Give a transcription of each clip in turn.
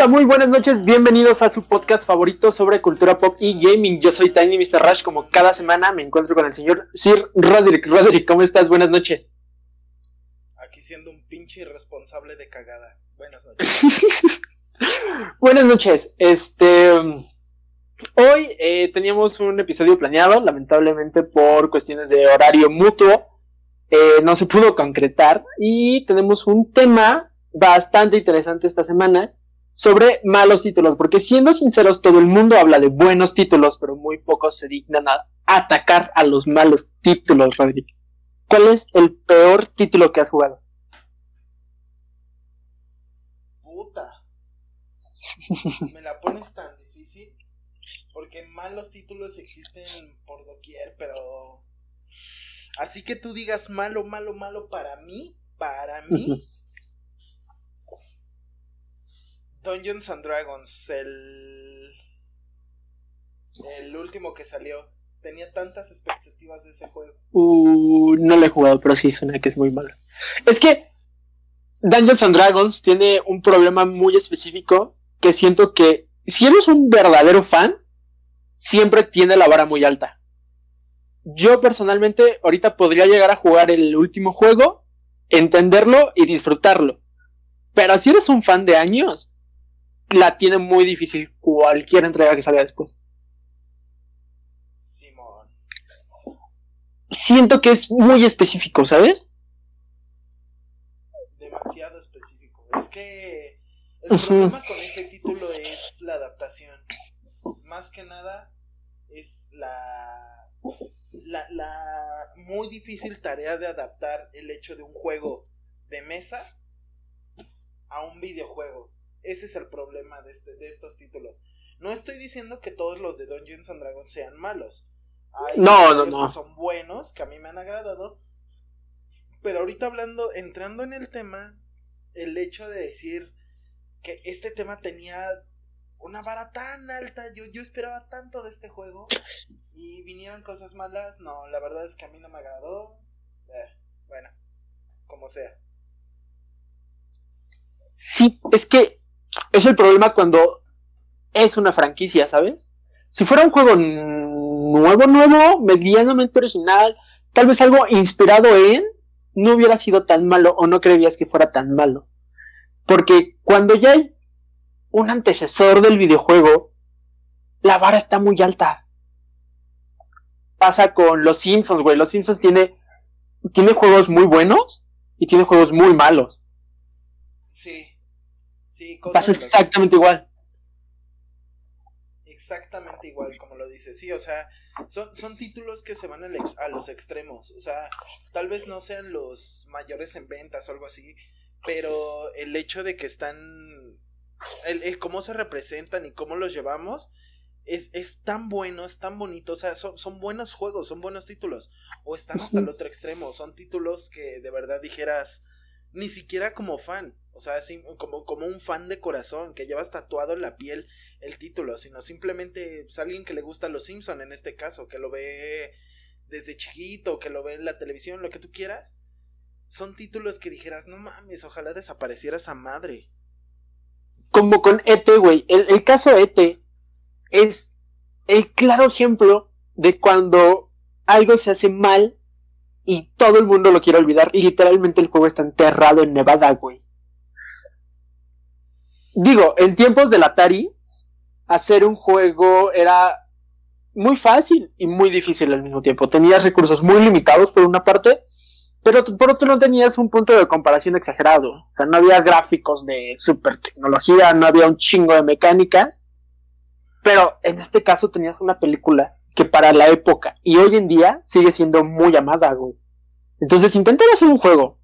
Hola, muy buenas noches, bienvenidos a su podcast favorito sobre cultura pop y gaming. Yo soy Tiny Mr. Rush, como cada semana me encuentro con el señor Sir Roderick. Roderick, ¿cómo estás? Buenas noches. Aquí siendo un pinche irresponsable de cagada. Buenas noches. buenas noches. Este. Hoy eh, teníamos un episodio planeado, lamentablemente por cuestiones de horario mutuo, eh, no se pudo concretar y tenemos un tema bastante interesante esta semana sobre malos títulos, porque siendo sinceros, todo el mundo habla de buenos títulos, pero muy pocos se dignan a atacar a los malos títulos, Rodrigo. ¿Cuál es el peor título que has jugado? Puta. Me la pones tan difícil. Porque malos títulos existen por doquier, pero. Así que tú digas malo, malo, malo para mí. Para mí. Dungeons and Dragons, el. El último que salió. Tenía tantas expectativas de ese juego. Uh, no lo he jugado, pero sí suena que es muy malo. Es que Dungeons and Dragons tiene un problema muy específico que siento que si eres un verdadero fan, siempre tiene la vara muy alta. Yo personalmente ahorita podría llegar a jugar el último juego, entenderlo y disfrutarlo. Pero si eres un fan de años, la tiene muy difícil cualquier entrega que salga después. Simón. Siento que es muy específico, ¿sabes? Demasiado específico. Es que el problema con ese título es la adaptación. Más que nada es la, la, la muy difícil tarea de adaptar el hecho de un juego de mesa a un videojuego ese es el problema de, este, de estos títulos. No estoy diciendo que todos los de Dungeons and Dragons sean malos. Hay no, no, no. que son buenos, que a mí me han agradado. Pero ahorita hablando, entrando en el tema, el hecho de decir que este tema tenía una vara tan alta, yo, yo esperaba tanto de este juego y vinieron cosas malas, no, la verdad es que a mí no me agradó. Eh, bueno, como sea. Sí, es que es el problema cuando es una franquicia, ¿sabes? Si fuera un juego nuevo, nuevo, medianamente original, tal vez algo inspirado en, no hubiera sido tan malo o no creerías que fuera tan malo. Porque cuando ya hay un antecesor del videojuego, la vara está muy alta. Pasa con los Simpsons, güey. Los Simpsons tiene, tiene juegos muy buenos y tiene juegos muy malos. Sí. Pasa exactamente igual. Exactamente igual, como lo dice. Sí, o sea, son, son títulos que se van a los extremos. O sea, tal vez no sean los mayores en ventas o algo así, pero el hecho de que están. El, cómo se representan y cómo los llevamos es, es, tan bueno, es tan bonito, o sea, son, son, buenos juegos, son buenos títulos, o están hasta el otro extremo, son títulos que de verdad dijeras, ni siquiera como fan, o sea, como, un fan de corazón, que llevas tatuado en la piel el título, sino simplemente pues, alguien que le gusta a los Simpson en este caso, que lo ve desde chiquito, que lo ve en la televisión, lo que tú quieras. Son títulos que dijeras, no mames, ojalá desapareciera esa madre. Como con ET, güey. El, el caso ET es el claro ejemplo de cuando algo se hace mal y todo el mundo lo quiere olvidar. Y literalmente el juego está enterrado en Nevada, güey. Digo, en tiempos del Atari, hacer un juego era muy fácil y muy difícil al mismo tiempo. Tenías recursos muy limitados por una parte, pero por otro no tenías un punto de comparación exagerado. O sea, no había gráficos de super tecnología, no había un chingo de mecánicas. Pero en este caso tenías una película que para la época y hoy en día sigue siendo muy amada, güey. Entonces intentar hacer un juego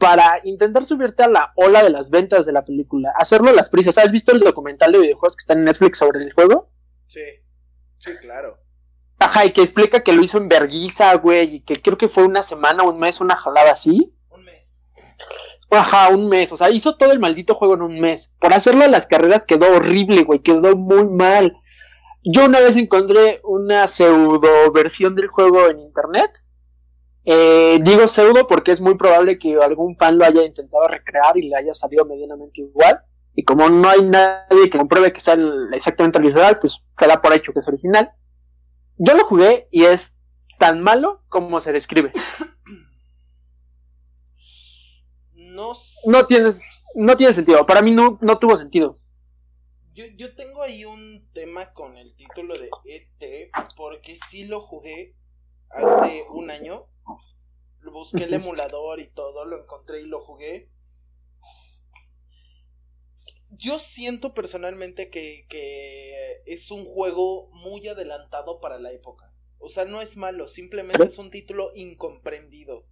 para intentar subirte a la ola de las ventas de la película, hacerlo a las prisas. ¿Has visto el documental de videojuegos que está en Netflix sobre el juego? Sí, sí, claro. Ajá, y que explica que lo hizo en Berguisa, güey, y que creo que fue una semana, un mes, una jalada así. Un mes. Ajá, un mes, o sea, hizo todo el maldito juego en un mes. Por hacerlo a las carreras quedó horrible, güey, quedó muy mal. Yo una vez encontré una pseudo versión del juego en internet eh, digo pseudo porque es muy probable que algún fan lo haya intentado recrear y le haya salido medianamente igual. Y como no hay nadie que compruebe que sea exactamente original, pues se da por hecho que es original. Yo lo jugué y es tan malo como se describe. No, no tiene, no tiene sentido. Para mí no, no tuvo sentido. Yo, yo tengo ahí un tema con el título de ET, porque sí lo jugué hace un año. Busqué el emulador y todo, lo encontré y lo jugué. Yo siento personalmente que, que es un juego muy adelantado para la época. O sea, no es malo, simplemente es un título incomprendido.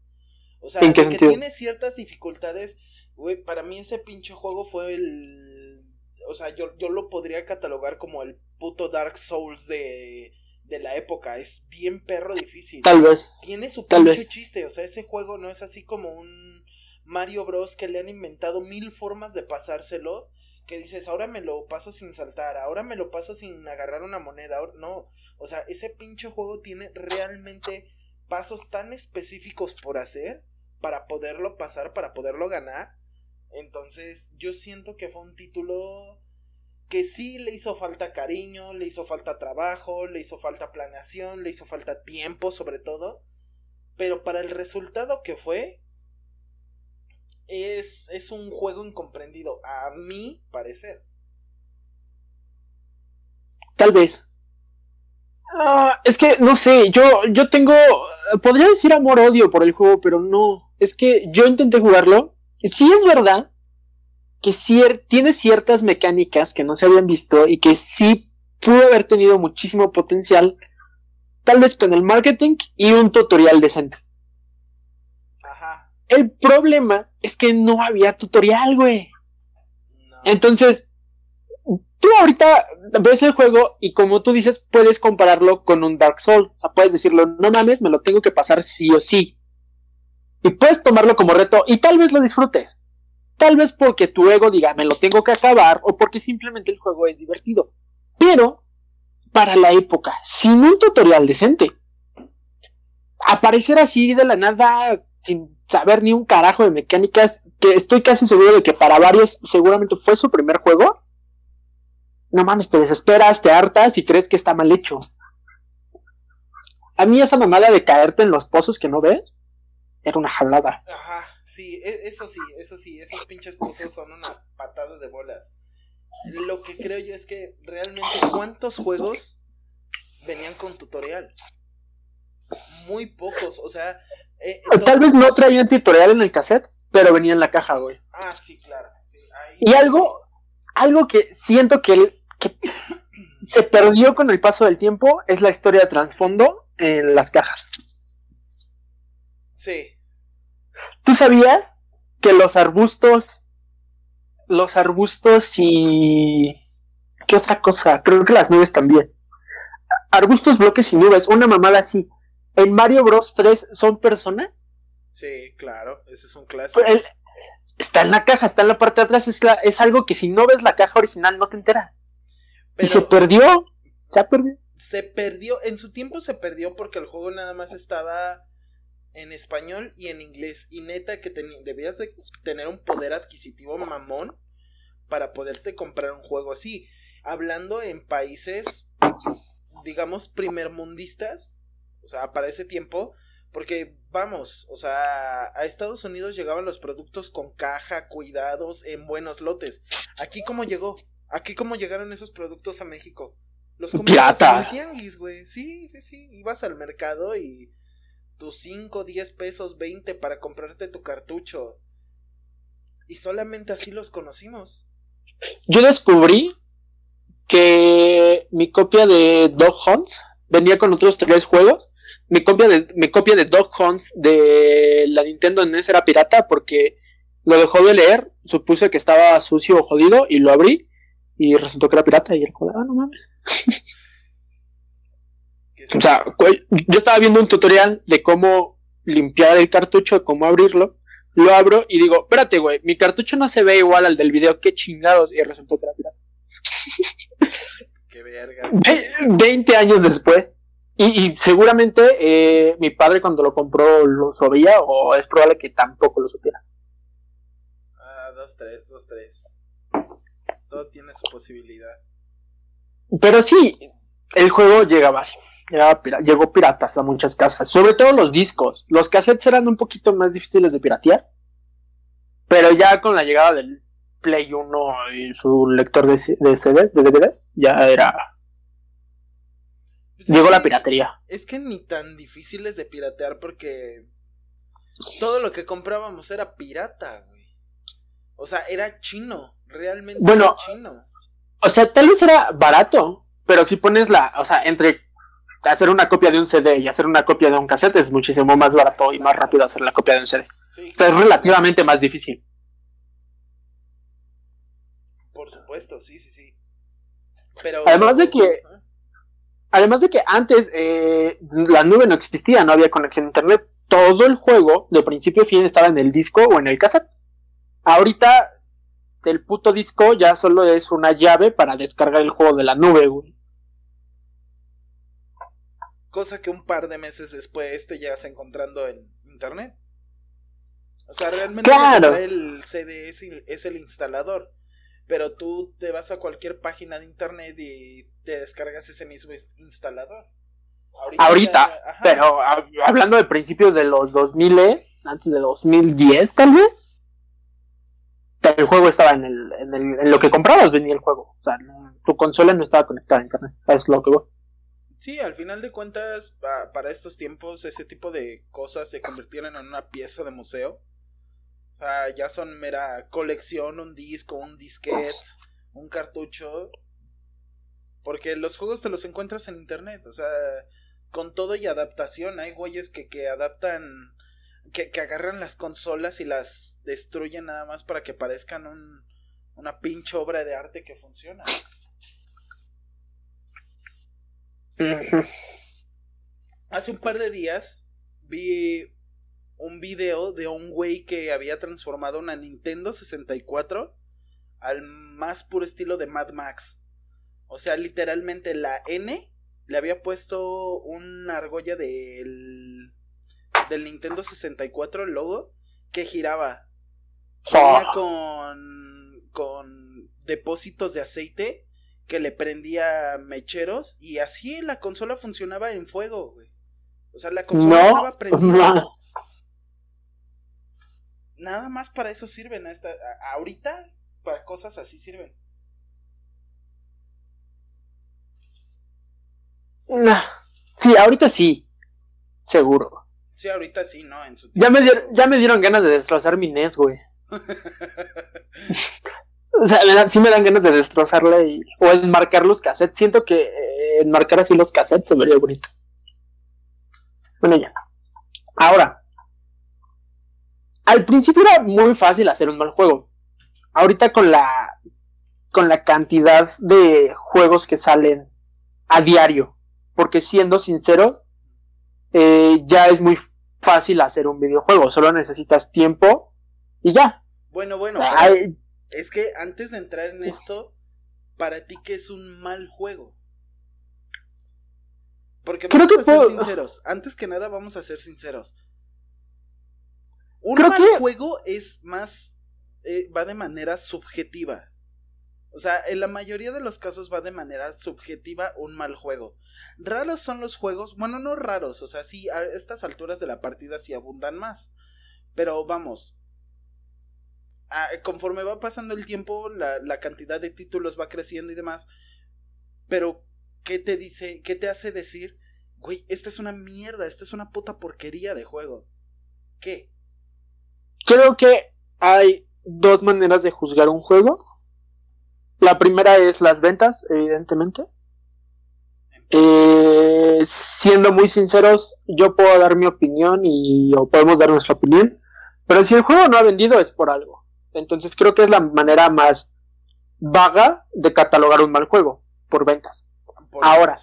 O sea, que tiene ciertas dificultades, güey, para mí ese pinche juego fue el... O sea, yo, yo lo podría catalogar como el puto Dark Souls de, de la época. Es bien perro difícil. Tal vez. Tiene su pinche chiste. O sea, ese juego no es así como un Mario Bros. que le han inventado mil formas de pasárselo. Que dices, ahora me lo paso sin saltar, ahora me lo paso sin agarrar una moneda. No. O sea, ese pinche juego tiene realmente pasos tan específicos por hacer para poderlo pasar, para poderlo ganar. Entonces, yo siento que fue un título que sí le hizo falta cariño, le hizo falta trabajo, le hizo falta planeación, le hizo falta tiempo sobre todo. Pero para el resultado que fue, es, es un juego incomprendido, a mi parecer. Tal vez. Ah, es que no sé, yo, yo tengo. Podría decir amor-odio por el juego, pero no. Es que yo intenté jugarlo. Sí es verdad que tiene ciertas mecánicas que no se habían visto y que sí pudo haber tenido muchísimo potencial, tal vez con el marketing y un tutorial decente. Ajá. El problema es que no había tutorial, güey. Entonces, tú ahorita ves el juego y como tú dices, puedes compararlo con un Dark Souls. O sea, puedes decirlo, no mames, me lo tengo que pasar sí o sí. Y puedes tomarlo como reto y tal vez lo disfrutes. Tal vez porque tu ego diga, me lo tengo que acabar, o porque simplemente el juego es divertido. Pero, para la época, sin un tutorial decente, aparecer así de la nada, sin saber ni un carajo de mecánicas, que estoy casi seguro de que para varios seguramente fue su primer juego, no mames, te desesperas, te hartas y crees que está mal hecho. A mí esa mamada de caerte en los pozos que no ves, era una jalada. Ajá. Sí, e, eso sí, eso sí, esos pinches pozos son una patada de bolas. Lo que creo yo es que realmente cuántos juegos venían con tutorial. Muy pocos, o sea... Eh, Tal vez no traían tutorial en el cassette, pero venía en la caja, güey. Ah, sí, claro. Y algo, algo que siento que, que se perdió con el paso del tiempo es la historia de trasfondo en las cajas. Sí. ¿Tú sabías que los arbustos, los arbustos y... ¿Qué otra cosa? Creo que las nubes también. Arbustos, bloques y nubes, una mamada así. ¿En Mario Bros 3 son personas? Sí, claro, ese es un clásico. está en la caja, está en la parte de atrás, es, es algo que si no ves la caja original no te enteras. y se perdió, se perdió. Se perdió, en su tiempo se perdió porque el juego nada más estaba en español y en inglés. Y neta que debías de tener un poder adquisitivo mamón para poderte comprar un juego así. Hablando en países, digamos, primermundistas, o sea, para ese tiempo, porque vamos, o sea, a Estados Unidos llegaban los productos con caja, cuidados, en buenos lotes. Aquí cómo llegó, aquí cómo llegaron esos productos a México. Los comprabas en el tianguis, güey. Sí, sí, sí. Ibas al mercado y tus 5, 10 pesos, 20 para comprarte tu cartucho. Y solamente así los conocimos. Yo descubrí que mi copia de Dog Hunts venía con otros tres juegos. Mi copia de, mi copia de Dog Hunts de la Nintendo NES era pirata porque lo dejó de leer, supuse que estaba sucio o jodido y lo abrí y resultó que era pirata y el ah, no mames. O sea, yo estaba viendo un tutorial de cómo limpiar el cartucho, cómo abrirlo. Lo abro y digo, espérate, güey, mi cartucho no se ve igual al del video, qué chingados. Y resultó que era pirata. Qué verga. 20 años después. Y, seguramente eh, mi padre cuando lo compró lo sabía o es probable que tampoco lo supiera. Ah, dos, tres, dos, tres. todo tiene su posibilidad. Pero sí, el juego llegaba así. llegó piratas a muchas casas, sobre todo los discos. Los cassettes eran un poquito más difíciles de piratear, pero ya con la llegada del Play 1 y su lector de, de CDs, de DVDs, ya era. Pues llegó la piratería. Es que ni tan difíciles de piratear porque todo lo que comprábamos era pirata, güey. O sea, era chino, realmente bueno, chino. O sea, tal vez era barato, pero si pones la, o sea, entre hacer una copia de un CD y hacer una copia de un cassette es muchísimo más barato y más rápido hacer la copia de un CD. o sea, es relativamente más difícil. Por supuesto, sí, sí, sí. Pero además de que además de que antes eh, la nube no existía, no había conexión a internet, todo el juego de principio a fin estaba en el disco o en el cassette. Ahorita el puto disco ya solo es una llave para descargar el juego de la nube, güey. Cosa que un par de meses después te llegas encontrando en internet. O sea, realmente el CD es, el instalador. Pero tú te vas a cualquier página de internet y te descargas ese mismo instalador. Ahorita, pero hablando de principios de los 2000, antes de 2010 tal vez el juego estaba en, el, en, el, en lo que comprabas, venía el juego. O sea, tu consola no estaba conectada a internet. Es lo que voy. Sí, al final de cuentas, para estos tiempos, ese tipo de cosas se convirtieron en una pieza de museo. O sea, ya son mera colección, un disco, un disquete, un cartucho. Porque los juegos te los encuentras en internet. O sea, con todo y adaptación. Hay güeyes que, que adaptan que, agarran las consolas y las destruyen nada más para que parezcan un, una pinche obra de arte que funciona. Hace un par de días vi un video de un güey que había transformado una Nintendo 64 al más puro estilo de Mad Max. O sea, literalmente la N le había puesto una argolla del del Nintendo 64 el logo que giraba. con, con depósitos de aceite que le prendía mecheros y así la consola funcionaba en fuego, güey. O sea, la consola estaba prendida. Nada más para eso sirven. Esta, ahorita, para cosas así sirven. Sí, ahorita sí. Seguro. Sí, ahorita sí, ¿no? ya, me dieron, ya me dieron ganas de destrozar mi NES, güey. o sea, sí me dan ganas de destrozarla y, o enmarcar los cassettes. Siento que eh, enmarcar así los cassettes se vería bonito. Bueno, ya. Ahora, al principio era muy fácil hacer un mal juego. Ahorita con la con la cantidad de juegos que salen a diario, porque siendo sincero, eh, ya es muy fácil hacer un videojuego. Solo necesitas tiempo y ya. Bueno, bueno. Es que antes de entrar en esto, para ti, ¿qué es un mal juego? Porque vamos a ser sinceros. Antes que nada, vamos a ser sinceros. Un mal juego es más. Eh, va de manera subjetiva. O sea, en la mayoría de los casos va de manera subjetiva un mal juego. Raros son los juegos, bueno, no raros, o sea, sí, a estas alturas de la partida sí abundan más. Pero vamos, conforme va pasando el tiempo, la, la cantidad de títulos va creciendo y demás. Pero, ¿qué te dice, qué te hace decir, güey, esta es una mierda, esta es una puta porquería de juego? ¿Qué? Creo que hay dos maneras de juzgar un juego. La primera es las ventas, evidentemente. Eh, siendo muy sinceros, yo puedo dar mi opinión y o podemos dar nuestra opinión, pero si el juego no ha vendido es por algo. Entonces creo que es la manera más vaga de catalogar un mal juego, por ventas. Ahora,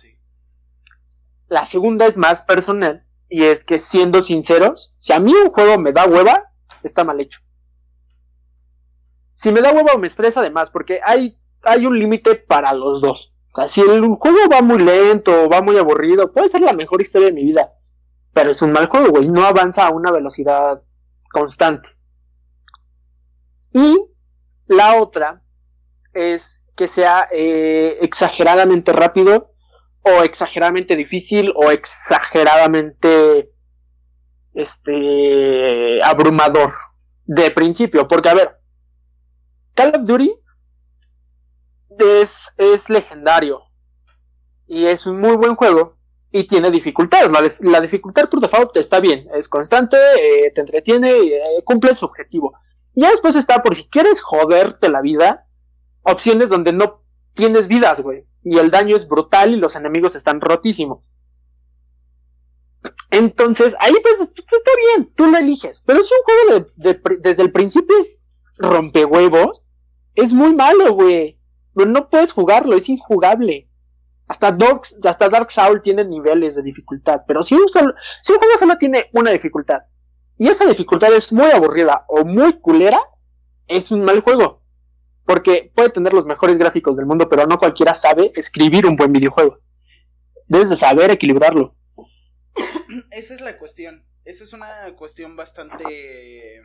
la segunda es más personal y es que siendo sinceros, si a mí un juego me da hueva, está mal hecho. Si me da hueva o me estresa además, porque hay hay un límite para los dos. O sea, si el juego va muy lento o va muy aburrido, puede ser la mejor historia de mi vida. Pero es un mal juego, güey. No avanza a una velocidad constante. Y la otra es que sea eh, exageradamente rápido o exageradamente difícil o exageradamente este abrumador de principio, porque a ver, Call of Duty es, es legendario y es un muy buen juego y tiene dificultades. La, dificultad por default está bien, es constante, eh, te entretiene, eh, cumple su objetivo. Y ya después está por si quieres joderte la vida, opciones donde no tienes vidas, güey. Y el daño es brutal y los enemigos están rotísimos. Entonces, ahí pues, pues está bien, tú lo eliges. Pero si un juego desde el principio es rompehuevos, es muy malo, güey. No puedes jugarlo, es injugable. Hasta Dark, hasta Dark Soul tiene niveles de dificultad. Pero si un, si un juego solo tiene una dificultad y esa dificultad es muy aburrida o muy culera, es un mal juego. Porque puede tener los mejores gráficos del mundo, pero no cualquiera sabe escribir un buen videojuego. Debes de saber equilibrarlo. Esa es la cuestión. Esa es una cuestión bastante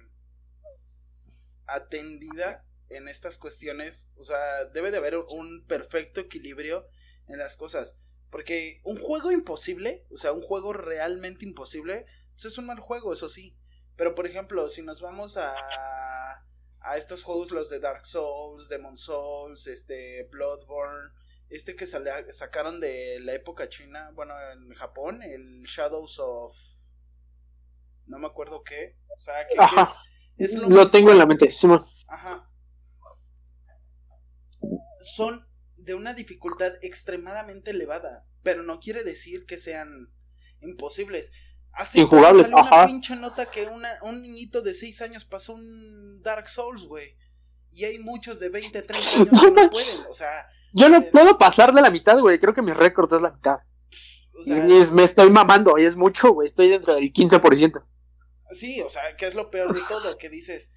atendida en estas cuestiones. O sea, debe de haber un perfecto equilibrio en las cosas. Porque un juego imposible, o sea, un juego realmente imposible, pues es un mal juego, eso sí. Pero por ejemplo, si nos vamos a a estos juegos los de Dark Souls, Demon Souls, este Bloodborne, este que sacaron de la época china, bueno, en Japón, el Shadows of no me acuerdo qué, o sea, que, es, lo, tengo en la mente, Ajá. Son de una dificultad extremadamente elevada, pero no quiere decir que sean imposibles. Hace Injugables, salió una pinche nota que un niñito de 6 años pasó un Dark Souls, güey. Y hay muchos de 20, 30 años que no pueden, o sea. Yo no eh, puedo pasar de la mitad, güey. Creo que mi récord es la mitad. O sea, y me estoy mamando, y es mucho, güey. Estoy dentro del 15%. Sí, o sea, que es lo peor de todo, que dices,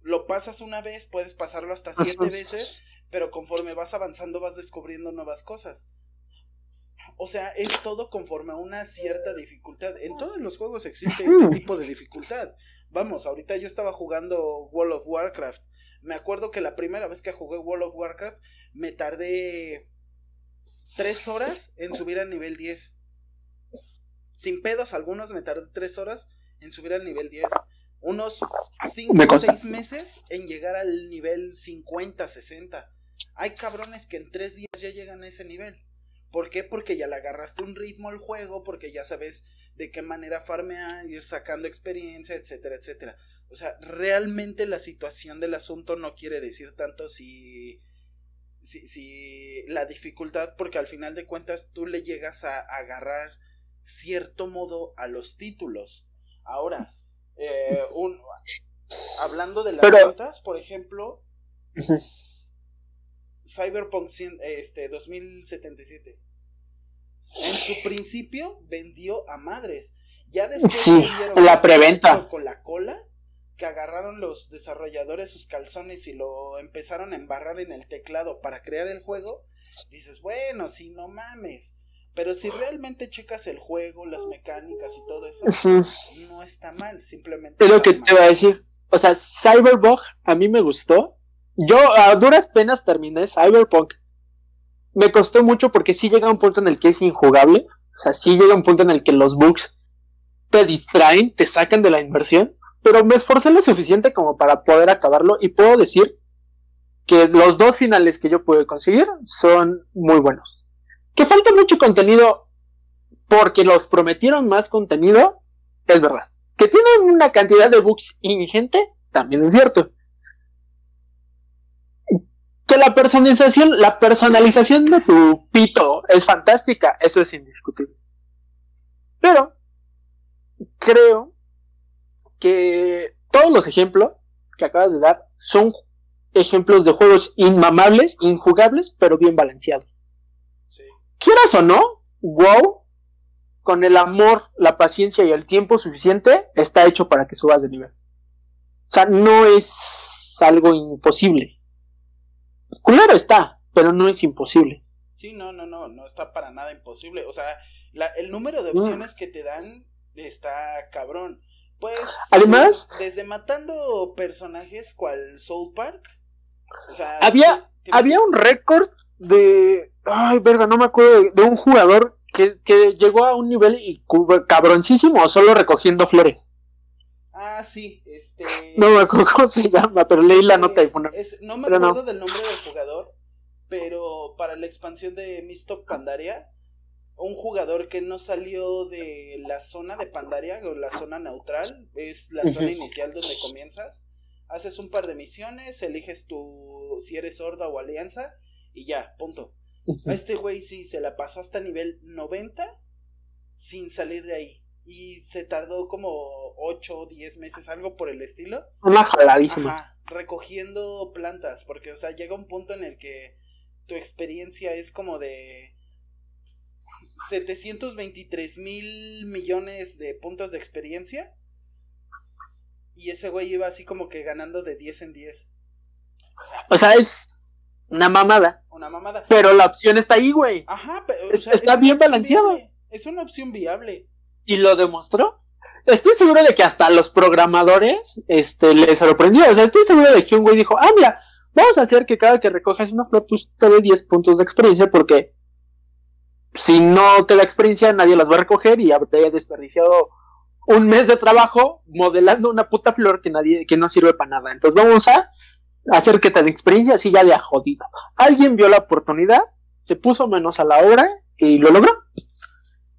lo pasas una vez, puedes pasarlo hasta siete veces, pero conforme vas avanzando vas descubriendo nuevas cosas. O sea, es todo conforme a una cierta dificultad. En todos los juegos existe este tipo de dificultad. Vamos, ahorita yo estaba jugando World of Warcraft. Me acuerdo que la primera vez que jugué World of Warcraft me tardé tres horas en subir al nivel 10. Sin pedos algunos me tardé tres horas en subir al nivel 10. Unos 5 o 6 meses en llegar al nivel 50, 60. Hay cabrones que en tres días ya llegan a ese nivel. ¿Por qué? Porque ya le agarraste un ritmo al juego, porque ya sabes de qué manera farmear, ir sacando experiencia, etcétera, etcétera. O sea, realmente la situación del asunto no quiere decir tanto si, si, si la dificultad, porque al final de cuentas tú le llegas a agarrar cierto modo a los títulos. Ahora, eh, un, hablando de las ventas, por ejemplo, Cyberpunk este, 2077. En su principio vendió a madres. Ya después sí, la preventa con la cola que agarraron los desarrolladores sus calzones y lo empezaron a embarrar en el teclado para crear el juego. Dices, bueno, si no mames. Pero si realmente checas el juego, las mecánicas y todo eso, no está mal, simplemente. Es lo que te voy a decir. O sea, Cyberpunk a mí me gustó, yo a duras penas terminé Cyberpunk. Me costó mucho porque sí llega un punto en el que es injugable. O sea, sí llega un punto en el que los bugs te distraen, te sacan de la inversión. Pero me esforcé lo suficiente como para poder acabarlo y puedo decir que los dos finales que yo pude conseguir son muy buenos. Que falta mucho contenido porque los prometieron más contenido, es verdad. Que tienen una cantidad de bugs ingente, también es cierto que la personalización, la personalización de tu pito es fantástica, eso es indiscutible. Pero creo que todos los ejemplos que acabas de dar son ejemplos de juegos inmamables, injugables, pero bien balanceados. Quieras o no, WoW, con el amor, la paciencia y el tiempo suficiente, está hecho para que subas de nivel. O sea, no es algo imposible. Culero está, pero no es imposible. Sí, no, no, no, no está para nada imposible. O sea, el número de opciones que te dan está cabrón. Pues. Además. Desde matando personajes cual Soul Park. O sea, había. había un récord de. Ay, verga, no me acuerdo de, un jugador que, que, llegó a un nivel cabroncísimo solo recogiendo flores. Ah, sí, este. No me acuerdo cómo se llama, pero leí la nota y fue No me acuerdo del nombre del jugador, pero para la expansión de Mist of Pandaria, un jugador que no salió de la zona de Pandaria, o la zona neutral, es la zona inicial donde comienzas. Haces un par de misiones, eliges tu si eres horda o alianza, y ya, punto. A este güey sí se la pasó hasta nivel 90 sin salir de ahí y se tardó como 8 o 10 meses, algo por el estilo. Una jaladísima. Ajá, recogiendo plantas, porque, o sea, llega un punto en el que tu experiencia es como de 723 mil millones de puntos de experiencia. Y ese güey iba así como que ganando de 10 en 10. O sea, es una mamada. Una mamada. Pero la opción está ahí, güey. Ajá, pero, está bien balanceado. Es una opción viable y lo demostró. Estoy seguro de que hasta los programadores este, les sorprendió. O sea, estoy seguro de que un güey dijo, ah, mira, vamos a hacer que cada que recojas una flor, pues te dé 10 puntos de experiencia, porque si no te da experiencia, nadie las va a recoger y habría desperdiciado un mes de trabajo modelando una puta flor que nadie, que no sirve para nada. Entonces vamos a hacer que te dé experiencia así ya de a jodido. Alguien vio la oportunidad, se puso menos a la obra y lo logró.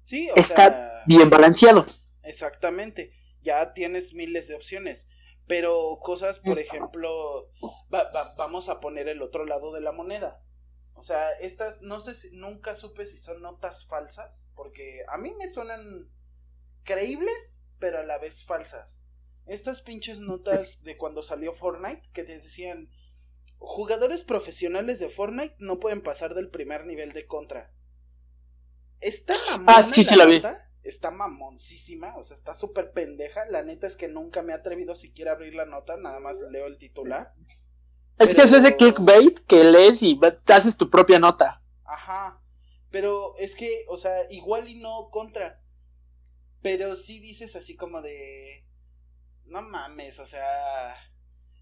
Sí, o Está bien balanceado. Exactamente, ya tienes miles de opciones. Pero cosas, por ejemplo, vamos a poner el otro lado de la moneda. O sea, estas, no sé si, nunca supe si son notas falsas, porque a mí me suenan creíbles, pero a la vez falsas. Estas pinches notas de cuando salió Fortnite, que te decían, jugadores profesionales de Fortnite no pueden pasar del primer nivel de contra. Ah, sí, sí la vi está mamoncísima, o sea, está súper pendeja. La neta es que nunca me he atrevido siquiera a abrir la nota, nada más leo el titular. Es que es ese clickbait que lees y te haces tu propia nota. Ajá. Pero es que, o sea, igual y no contra. Pero sí dices así como de. No mames, o sea.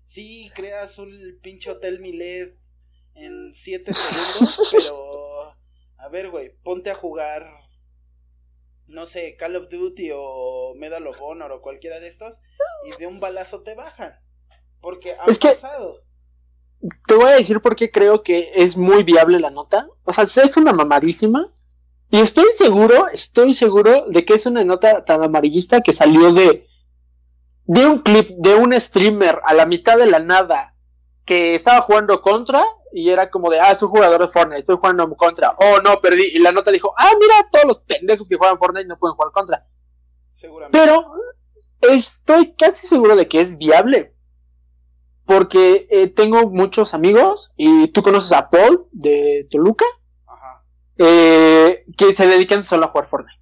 Sí creas un pinche hotel Milet en 7 segundos, pero. A ver, güey, ponte a jugar no sé, Call of Duty o Medal of Honor o cualquiera de estos y de un balazo te bajan. Porque ha pasado. te voy a decir por qué creo que es muy viable la nota. O sea, es una mamadísima. Y estoy seguro, estoy seguro de que es una nota tan amarillista que salió de, de un clip de un streamer a la mitad de la nada que estaba jugando contra y era como de, ah, soy jugador de Fortnite, estoy jugando contra. Oh, no, perdí. Y la nota dijo, ah, mira, todos los pendejos que juegan Fortnite no pueden jugar contra. Seguramente. Pero estoy casi seguro de que es viable. Porque eh, tengo muchos amigos, y tú conoces a Paul de Toluca, Ajá. Eh, que se dedican solo a jugar Fortnite.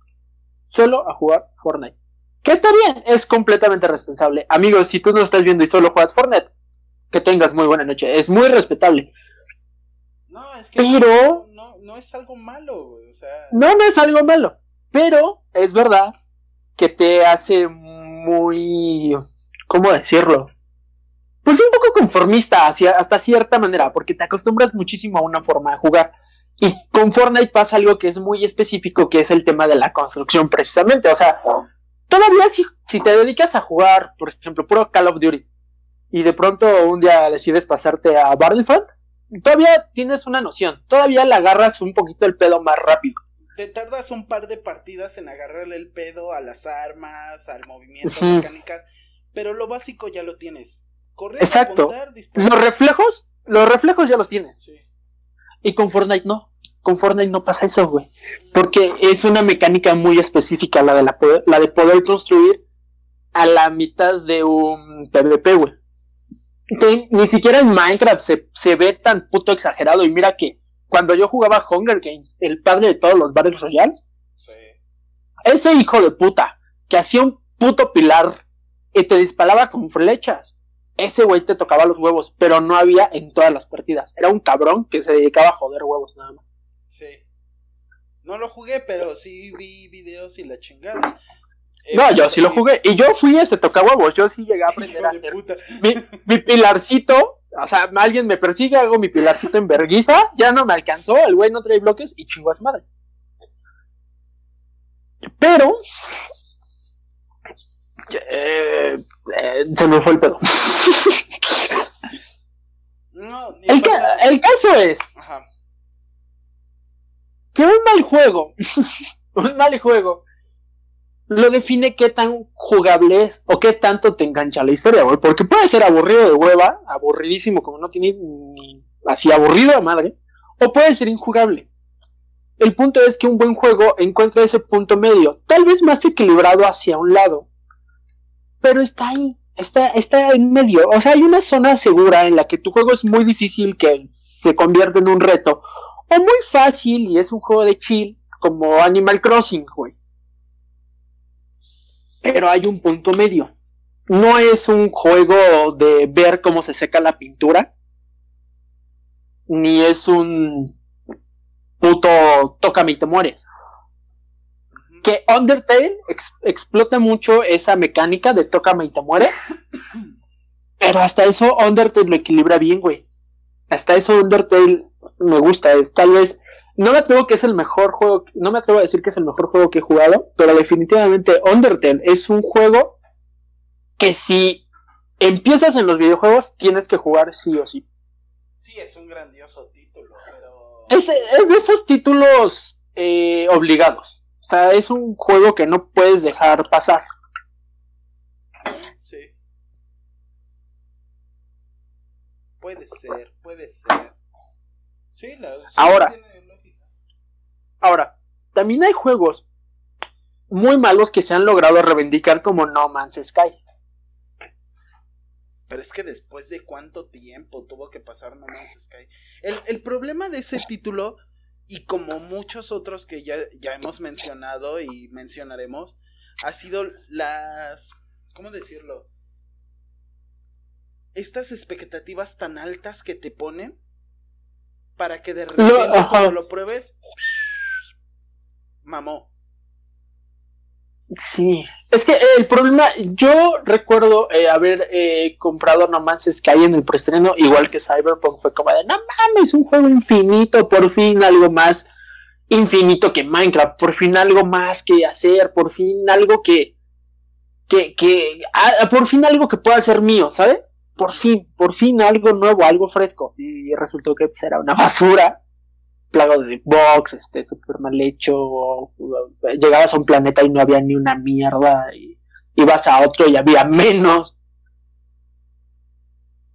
Solo a jugar Fortnite. Que está bien, es completamente responsable. Amigos, si tú no estás viendo y solo juegas Fortnite, que tengas muy buena noche. Es muy respetable. No, es que pero, no, no, es algo malo, O sea... No, no es algo malo. Pero es verdad que te hace muy... ¿Cómo decirlo? Pues un poco conformista hacia, hasta cierta manera, porque te acostumbras muchísimo a una forma de jugar. Y con Fortnite pasa algo que es muy específico, que es el tema de la construcción precisamente. O sea, todavía si, si te dedicas a jugar, por ejemplo, puro Call of Duty, y de pronto un día decides pasarte a Battlefront, todavía tienes una noción, todavía le agarras un poquito el pedo más rápido. Te tardas un par de partidas en agarrarle el pedo a las armas, al movimiento, mecánicas, pero lo básico ya lo tienes. Correr, Exacto. los reflejos, los reflejos ya los tienes. Sí. Y con Fortnite no. Con Fortnite no pasa eso, güey. Porque es una mecánica muy específica la de, la, la de poder construir a la mitad de un PvP, güey ni siquiera en Minecraft se, ve tan puto exagerado. Y mira que cuando yo jugaba Hunger Games, el padre de todos los Battle Royales, ese hijo de puta que hacía un puto pilar y te disparaba con flechas, ese güey te tocaba los huevos, pero no había en todas las partidas. Era un cabrón que se dedicaba a joder huevos nada más. Sí. No lo jugué, pero sí vi videos y la chingada. Eh, no, yo sí lo jugué. Y yo fui ese toca huevos. Yo sí llegué a aprender a hacer mi, pilarcito O sea, alguien me persigue, hago mi pilarcito en verguiza, ya no me alcanzó, el güey no trae bloques y chingo a su madre. Pero eh, eh, se me fue el pedo. el, caso es que un mal juego, un mal juego, lo define qué tan jugable es o qué tanto te engancha la historia, güey. Porque puede ser aburrido de hueva, aburridísimo, como no tiene ni así aburrido a madre, o puede ser injugable. El punto es que un buen juego encuentra ese punto medio, tal vez más equilibrado hacia un lado, pero está ahí, está, está en medio. O sea, hay una zona segura en la que tu juego es muy difícil que se convierta en un reto, o muy fácil y es un juego de chill, como Animal Crossing, güey. Pero hay un punto medio. No es un juego de ver cómo se seca la pintura, ni es un puto tócame y te mueres que Undertale explota mucho esa mecánica de tócame y te muere. Pero hasta eso Undertale lo equilibra bien, güey. Hasta eso Undertale me gusta. Es tal vez. No me atrevo que es el mejor juego. No me atrevo a decir que es el mejor juego que he jugado. Pero definitivamente Undertale es un juego que si empiezas en los videojuegos tienes que jugar sí o sí. Sí, es un grandioso título, pero. Es, de esos títulos eh, obligados. O sea, es un juego que no puedes dejar pasar. Sí. Puede ser, puede ser. Sí, la, ahora, ahora, también hay juegos muy malos que se han logrado reivindicar como No Man's Sky. Pero es que después de cuánto tiempo tuvo que pasar No Man's Sky. El, el problema de ese título y como muchos otros que ya, ya hemos mencionado y mencionaremos, ha sido las... ¿Cómo decirlo? Estas expectativas tan altas que te ponen para que de repente cuando lo pruebes, mamó. Sí, es que el problema, yo recuerdo eh, haber eh, comprado No Man's Sky en el preestreno, igual que Cyberpunk, fue como de, no mames, un juego infinito, por fin algo más infinito que Minecraft, por fin algo más que hacer, por fin algo que, que, que, por fin algo que pueda ser mío, ¿sabes? Por fin, por fin algo nuevo, algo fresco. Y resultó que pues, era una basura plago de box, este, súper mal hecho, llegabas a un planeta y no había ni una mierda, y ibas a otro y había menos.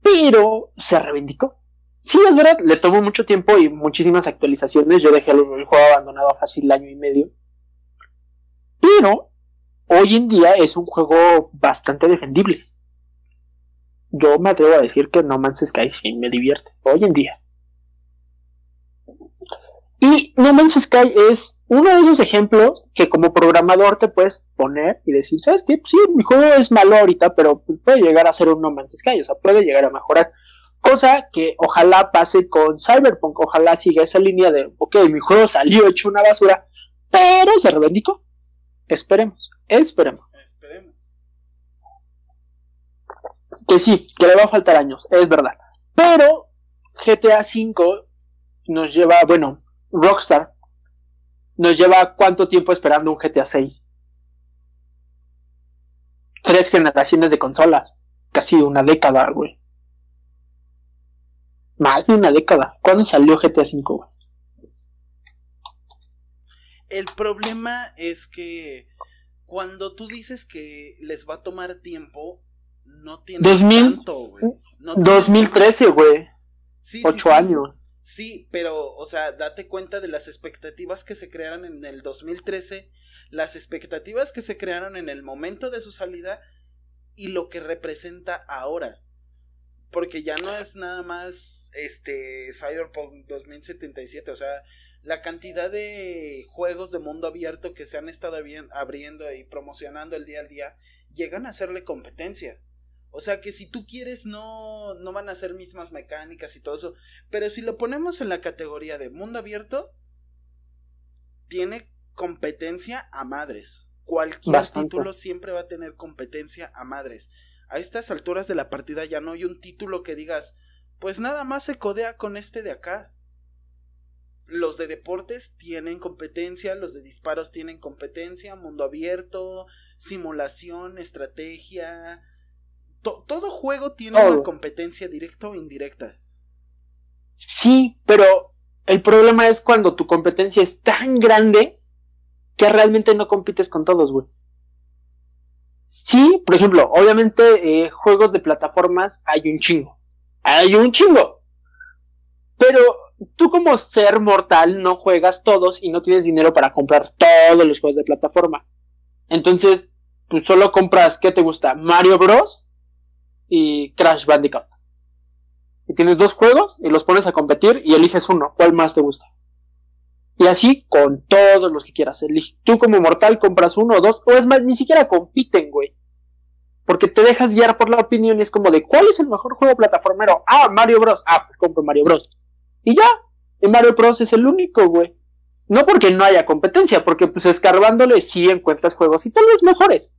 Pero se reivindicó. Sí, es verdad, le tomó mucho tiempo y muchísimas actualizaciones. Yo dejé el, juego abandonado fácil año y medio. Pero hoy en día es un juego bastante defendible. Yo me atrevo a decir que No Man's Sky sí me divierte. Hoy en día. Y No Man's Sky es uno de esos ejemplos que como programador te puedes poner y decir, ¿sabes qué? Pues sí, mi juego es malo ahorita, pero pues, puede llegar a ser un No Man's Sky, o sea, puede llegar a mejorar. Cosa que ojalá pase con Cyberpunk, ojalá siga esa línea de, ok, mi juego salió hecho una basura, pero se reivindicó. Esperemos, esperemos. Esperemos. Que sí, que le va a faltar años, es verdad. Pero GTA V nos lleva, bueno, Rockstar nos lleva cuánto tiempo esperando un GTA 6. Tres generaciones de consolas. Casi una década, güey. Más de una década. ¿Cuándo salió GTA 5, güey? El problema es que cuando tú dices que les va a tomar tiempo, no tiene 2000, tanto, güey. 2013, güey. Sí, Ocho años. Sí, pero, o sea, date cuenta de las expectativas que se crearon en el 2013, las expectativas que se crearon en el momento de su salida y lo que representa ahora. Porque ya no es nada más este Cyberpunk 2077, o sea, la cantidad de juegos de mundo abierto que se han estado abriendo y promocionando el día al día llegan a hacerle competencia. O sea que si tú quieres no, no van a ser mismas mecánicas y todo eso. Pero si lo ponemos en la categoría de mundo abierto, tiene competencia a madres. Cualquier título siempre va a tener competencia a madres. A estas alturas de la partida ya no hay un título que digas, pues nada más se codea con este de acá. Los de deportes tienen competencia, los de disparos tienen competencia, mundo abierto, simulación, estrategia. Todo juego tiene una competencia directa o indirecta. Sí, pero el problema es cuando tu competencia es tan grande que realmente no compites con todos, güey. Sí, por ejemplo, obviamente eh, juegos de plataformas hay un chingo. Hay un chingo. Pero tú como ser mortal no juegas todos y no tienes dinero para comprar todos los juegos de plataforma. Entonces, pues solo compras, ¿qué te gusta? Mario Bros. Y Crash Bandicoot. Y tienes dos juegos y los pones a competir y eliges uno. ¿Cuál más te gusta? Y así con todos los que quieras. Tú como mortal compras uno o dos, o es más, ni siquiera compiten, güey. Porque te dejas guiar por la opinión y es como de ¿cuál es el mejor juego plataformero? Ah, Mario Bros. Ah, pues compro Mario Bros. Y ya. Y Mario Bros. es el único, güey. No porque no haya competencia, porque pues escarbándole sí encuentras juegos y tal vez mejores.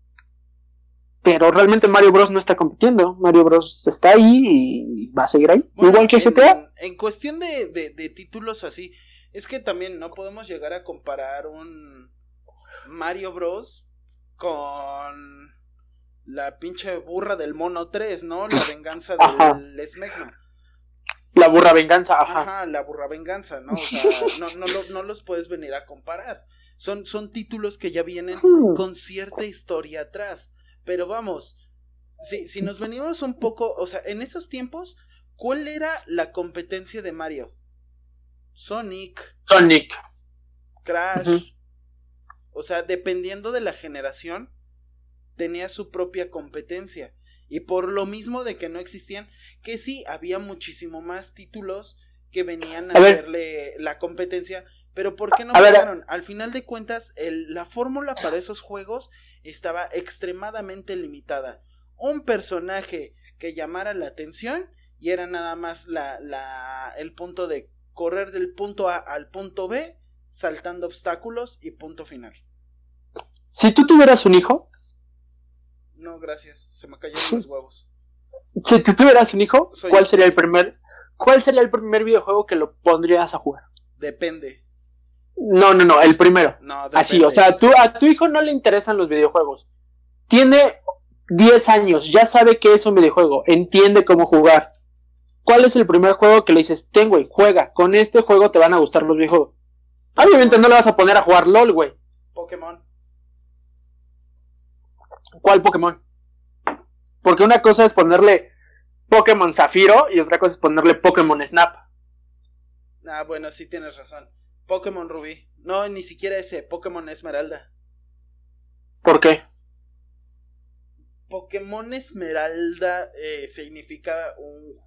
Pero realmente Mario Bros. no está compitiendo. Mario Bros. está ahí y va a seguir ahí. Igual que GTA. En, cuestión de, de títulos así, es que también no podemos llegar a comparar un Mario Bros. con la pinche burra del mono 3, ¿no? La venganza del Smegma. La burra venganza, ajá. Ajá, la burra venganza, ¿no? O sea, no, no, no, los puedes venir a comparar. Son, son títulos que ya vienen con cierta historia atrás. Pero vamos, si, si nos venimos un poco, o sea, en esos tiempos, ¿cuál era la competencia de Mario? Sonic. Sonic. Crash. O sea, dependiendo de la generación, tenía su propia competencia. Y por lo mismo de que no existían, que sí, había muchísimo más títulos que venían a, hacerle la competencia, pero ¿por qué no pegaron? Al final de cuentas, el, la fórmula para esos juegos estaba extremadamente limitada. Un personaje que llamara la atención y era nada más la, la, el punto de correr del punto A al punto B, saltando obstáculos y punto final. Si tú tuvieras un hijo. No, gracias. Se me cayeron los huevos. Si tú tuvieras un hijo, ¿cuál sería el primer. ¿Cuál sería el primer videojuego que lo pondrías a jugar? Depende. No, no, no, el primero. No, Así, o sea, tú, a tu hijo no le interesan los videojuegos. Tiene 10 años, ya sabe qué es un videojuego, entiende cómo jugar. ¿Cuál es el primer juego que le dices, ten, güey, juega? Con este juego te van a gustar los videojuegos. Obviamente no le vas a poner a jugar LOL, güey. Pokémon. ¿Cuál Pokémon? Porque una cosa es ponerle Pokémon Zafiro y otra cosa es ponerle Pokémon Snap. Ah, bueno, sí tienes razón. Pokémon Rubí. No, ni siquiera ese, Pokémon Esmeralda. ¿Por qué? Pokémon Esmeralda eh, significa un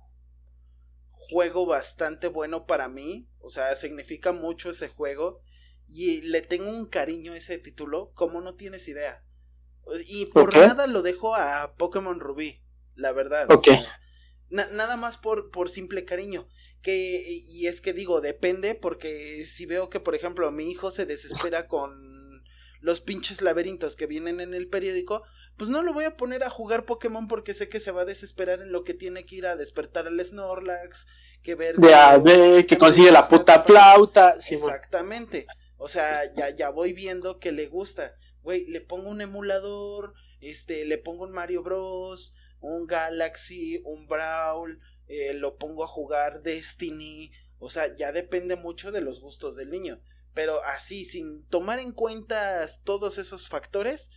juego bastante bueno para mí. O sea, significa mucho ese juego. Y le tengo un cariño a ese título, como no tienes idea. Y por nada lo dejo a Pokémon Rubí, la verdad. Ok. nada más por, por simple cariño. Que, y es que digo, depende, porque si veo que, por ejemplo, mi hijo se desespera con los pinches laberintos que vienen en el periódico, pues no lo voy a poner a jugar Pokémon porque sé que se va a desesperar en lo que tiene que ir a despertar al Snorlax, que ver... De que consigue la puta flauta. Exactamente. O sea, ya, ya voy viendo que le gusta. Güey, le pongo un emulador, este, le pongo un Mario Bros, un Galaxy, un Brawl, eh, lo pongo a jugar Destiny. O sea, ya depende mucho de los gustos del niño. Pero así, sin tomar en cuenta todos esos factores,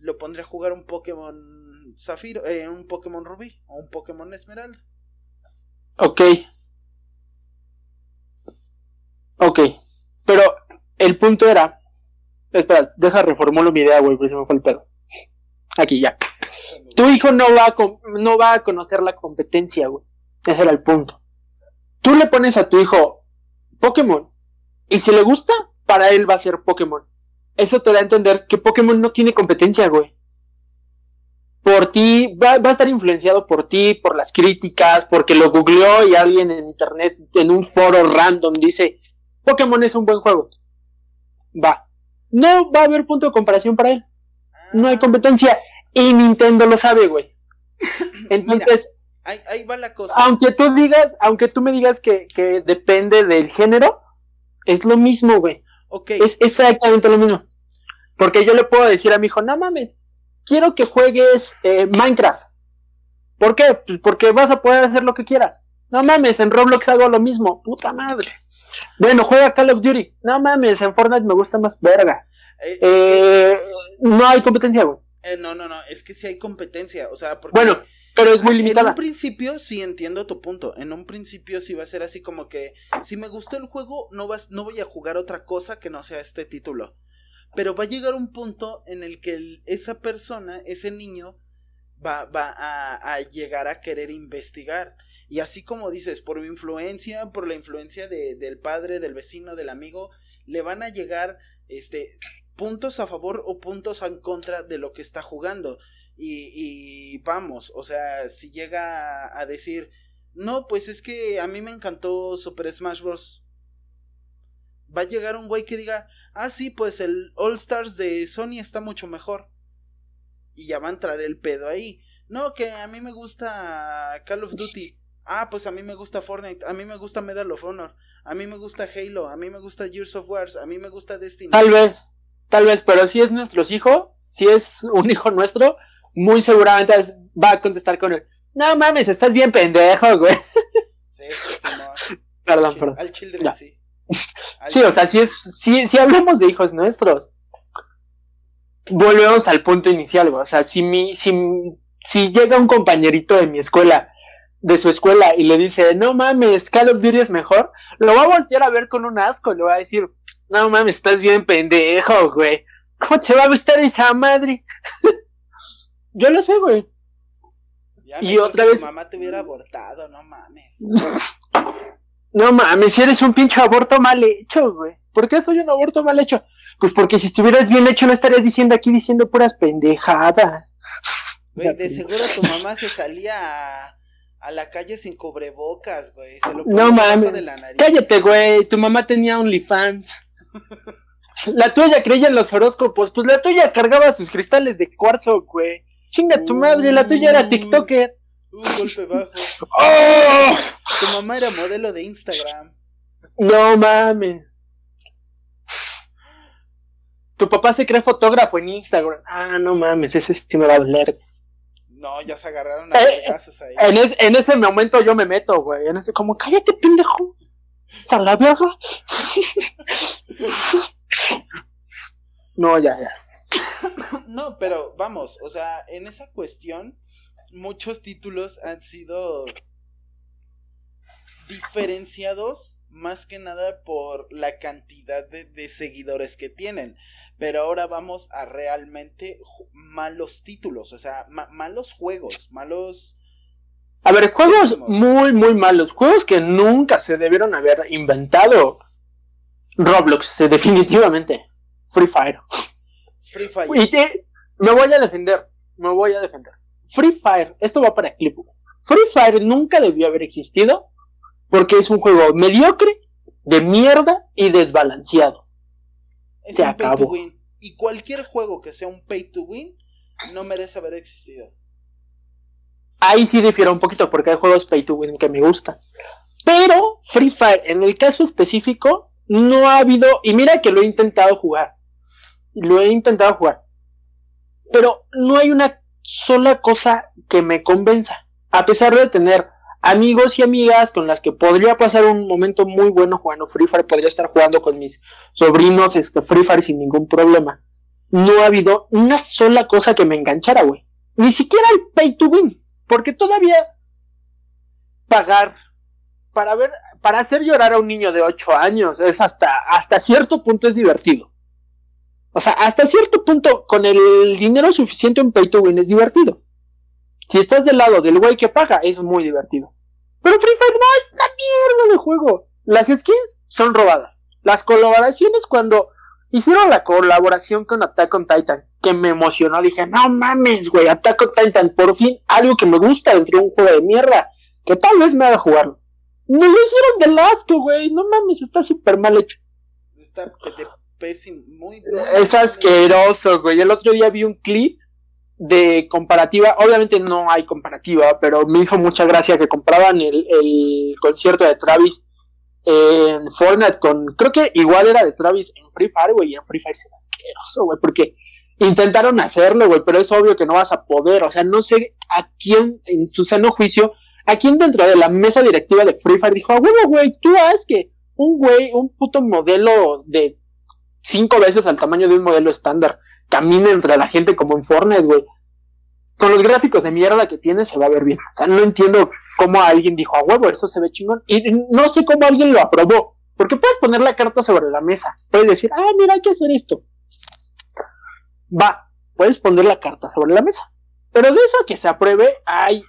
lo pondré a jugar un Pokémon Zafiro, eh, un Pokémon Rubí o un Pokémon Esmeralda. Ok. Ok. Pero el punto era. Espera, deja reformulo mi idea, güey, porque se me fue el pedo. Aquí ya. Tu hijo no va a, no va a conocer la competencia, güey. Ese era el punto. Tú le pones a tu hijo Pokémon. Y si le gusta, para él va a ser Pokémon eso te da a entender que Pokémon no tiene competencia, güey. Por ti, va, a estar influenciado por ti, por las críticas, porque lo googleó y alguien en internet, en un foro random, dice, Pokémon es un buen juego. Va. No va a haber punto de comparación para él. No hay competencia. Y Nintendo lo sabe, güey. Entonces, Ahí, va la cosa. Aunque tú digas, aunque tú me digas que, que depende del género, es lo mismo, güey. Ok. Es exactamente lo mismo. Porque yo le puedo decir a mi hijo, no mames, quiero que juegues eh, Minecraft. ¿Por qué? Pues porque vas a poder hacer lo que quieras. No mames, en Roblox hago lo mismo. Puta madre. Bueno, juega Call of Duty. No mames, en Fortnite me gusta más verga. Eh, eh, no hay competencia, güey. no, no, no, es que sí hay competencia. O sea, porque bueno, pero es muy limitada. En un principio sí entiendo tu punto. En un principio sí va a ser así como que si me gustó el juego, no vas, no voy a jugar otra cosa que no sea este título. Pero va a llegar un punto en el que esa persona, ese niño, va, va a, llegar a querer investigar. Y así como dices, por influencia, por la influencia de, del padre, del vecino, del amigo, le van a llegar este puntos a favor o puntos en contra de lo que está jugando. Y, y vamos, o sea, si llega a decir, no, pues es que a mí me encantó Super Smash Bros. Va a llegar un güey que diga, ah, sí, pues el All Stars de Sony está mucho mejor. Y ya va a entrar el pedo ahí. No, que a mí me gusta Call of Duty. Ah, pues a mí me gusta Fortnite, a mí me gusta Medal of Honor, a mí me gusta Halo, a mí me gusta Gears of Wars, a mí me gusta Destiny. Tal vez, tal vez, pero si es nuestro hijo, si es un hijo nuestro, muy seguramente va a contestar con el, no mames, estás bien pendejo, güey. Sí, sí, no. Perdón, perdón. Al children, sí. sí, o sea, si es, si, si hablamos de hijos nuestros, volvemos al punto inicial, güey. O sea, si mi, si, si llega un compañerito de mi escuela, de su escuela, y le dice, no mames, Call of Duty es mejor, lo va a voltear a ver con un asco, le va a decir, no mames, estás bien pendejo, güey. ¿Cómo te va a gustar esa madre? Yo lo sé, güey. y otra vez. Tu mamá te hubiera abortado, no mames. No mames, si eres un pinche aborto mal hecho, güey. ¿Por qué soy un aborto mal hecho? Pues porque si estuvieras bien hecho no estarías diciendo aquí diciendo puras pendejadas. Güey, de seguro tu mamá se salía a, la calle sin cubrebocas, güey. Se lo no mames. Cállate, güey. Tu mamá tenía OnlyFans. la tuya creía en los horóscopos. Pues la tuya cargaba sus cristales de cuarzo, güey. Chinga tu madre, la tuya era TikToker. Un golpe bajo. ¡Oh! Tu mamá era modelo de Instagram. No mames. Tu papá se cree fotógrafo en Instagram. Ah, no mames, ese sí me va a doler. No, ya se agarraron a eh, ahí. En, ese momento yo me meto, güey. En ese, como, cállate, pendejo. Sala vieja. no, ya, ya. no, pero vamos, o sea, en esa cuestión, muchos títulos han sido diferenciados más que nada por la cantidad de, seguidores que tienen. Pero ahora vamos a realmente malos títulos, o sea, malos juegos, malos... A ver, juegos muy, muy malos, juegos que nunca se debieron haber inventado. Roblox, definitivamente. Free Fire. Free Fire. Y me voy a defender, me voy a defender. Free Fire, esto va para clip. Free Fire nunca debió haber existido porque es un juego mediocre, de mierda y desbalanceado. Es Se un acabó. pay to win. Y cualquier juego que sea un pay to win no merece haber existido. Ahí sí difiero un poquito porque hay juegos pay to win que me gustan. Pero Free Fire, en el caso específico, no ha habido, y mira que lo he intentado jugar, lo he intentado jugar. Pero no hay una sola cosa que me convenza. A pesar de tener amigos y amigas con las que podría pasar un momento muy bueno jugando Free Fire, podría estar jugando con mis sobrinos este, Free Fire sin ningún problema. No ha habido una sola cosa que me enganchara, güey. Ni siquiera el pay to win. Porque todavía pagar para ver, para hacer llorar a un niño de 8 años es hasta, hasta cierto punto es divertido. O sea, hasta cierto punto, con el dinero suficiente en Pay to Win es divertido. Si estás del lado del güey que paga, es muy divertido. Pero Free Fire no es una mierda de juego. Las skins son robadas. Las colaboraciones cuando hicieron la colaboración con Attack on Titan, que me emocionó, dije, no mames, güey, Attack on Titan, por fin algo que me gusta dentro de un juego de mierda, que tal vez me haga jugarlo. No lo hicieron de asco, güey, no mames, está súper mal hecho. Está pésimo, muy... Es asqueroso, güey. El otro día vi un clip de comparativa, obviamente no hay comparativa, pero me hizo mucha gracia que compraban el, el concierto de Travis en Fortnite con, creo que igual era de Travis en Free Fire, güey, y en Free Fire se asqueroso, güey, porque intentaron hacerlo, güey, pero es obvio que no vas a poder, o sea, no sé a quién en su sano juicio, a quién dentro de la mesa directiva de Free Fire dijo, ah, bueno, güey, tú haz que un güey, un puto modelo de cinco veces al tamaño de un modelo estándar camine entre la gente como en Fortnite, güey. Con los gráficos de mierda que tiene se va a ver bien. O sea, no entiendo cómo alguien dijo, a huevo, eso se ve chingón. Y no sé cómo alguien lo aprobó. Porque puedes poner la carta sobre la mesa. Puedes decir, ah, mira, hay que hacer esto. Va, puedes poner la carta sobre la mesa. Pero de eso que se apruebe, hay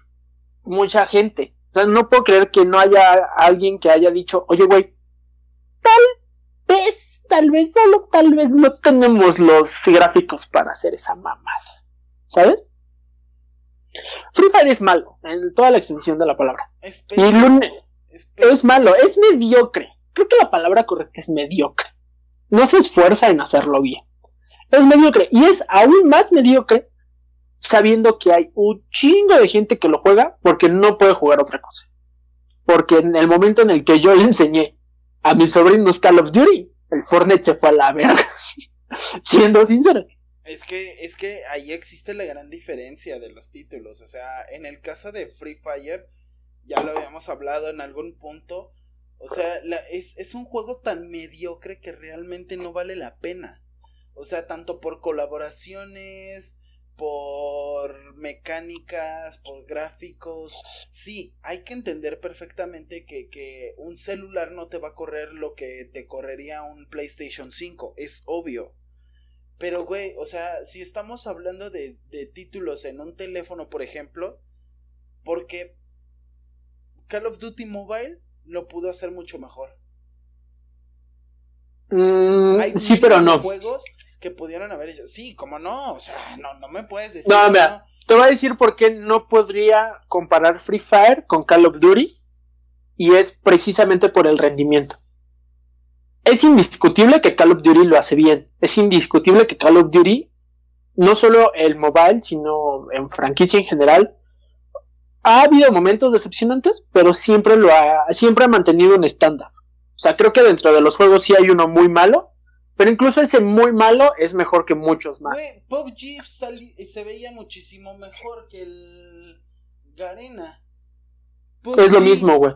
mucha gente. O sea, no puedo creer que no haya alguien que haya dicho, oye, güey, tal vez, tal vez, solo tal vez no tenemos los gráficos para hacer esa mamada. ¿Sabes? Free Fire es malo, en toda la extensión de la palabra. Es, es malo, es mediocre. Creo que la palabra correcta es mediocre. No se esfuerza en hacerlo bien. Es mediocre. Y es aún más mediocre sabiendo que hay un chingo de gente que lo juega porque no puede jugar otra cosa. Porque en el momento en el que yo le enseñé a mis sobrinos Call of Duty, el Fortnite se fue a la verga. Siendo sincero. Es que, es que ahí existe la gran diferencia de los títulos. O sea, en el caso de Free Fire, ya lo habíamos hablado en algún punto. O sea, es, es un juego tan mediocre que realmente no vale la pena. O sea, tanto por colaboraciones, por mecánicas, por gráficos. Sí, hay que entender perfectamente que, que, un celular no te va a correr lo que te correría un PlayStation 5, es obvio. Pero, güey, o sea, si estamos hablando de, de títulos en un teléfono, por ejemplo, porque Call of Duty Mobile lo pudo hacer mucho mejor. Mm, sí, pero no. juegos que pudieron haber hecho. Sí, como no, o sea, no, no me puedes decir. No, mira, te voy a decir por qué no podría comparar Free Fire con Call of Duty. Y es precisamente por el rendimiento es indiscutible que Call of Duty lo hace bien. Es indiscutible que Call of Duty, no solo el mobile, sino en franquicia en general, ha habido momentos decepcionantes, pero siempre lo ha, siempre ha mantenido un estándar. O sea, creo que dentro de los juegos sí hay uno muy malo, pero incluso ese muy malo es mejor que muchos más. PUBG se veía muchísimo mejor que el Garena. Es lo mismo, güey.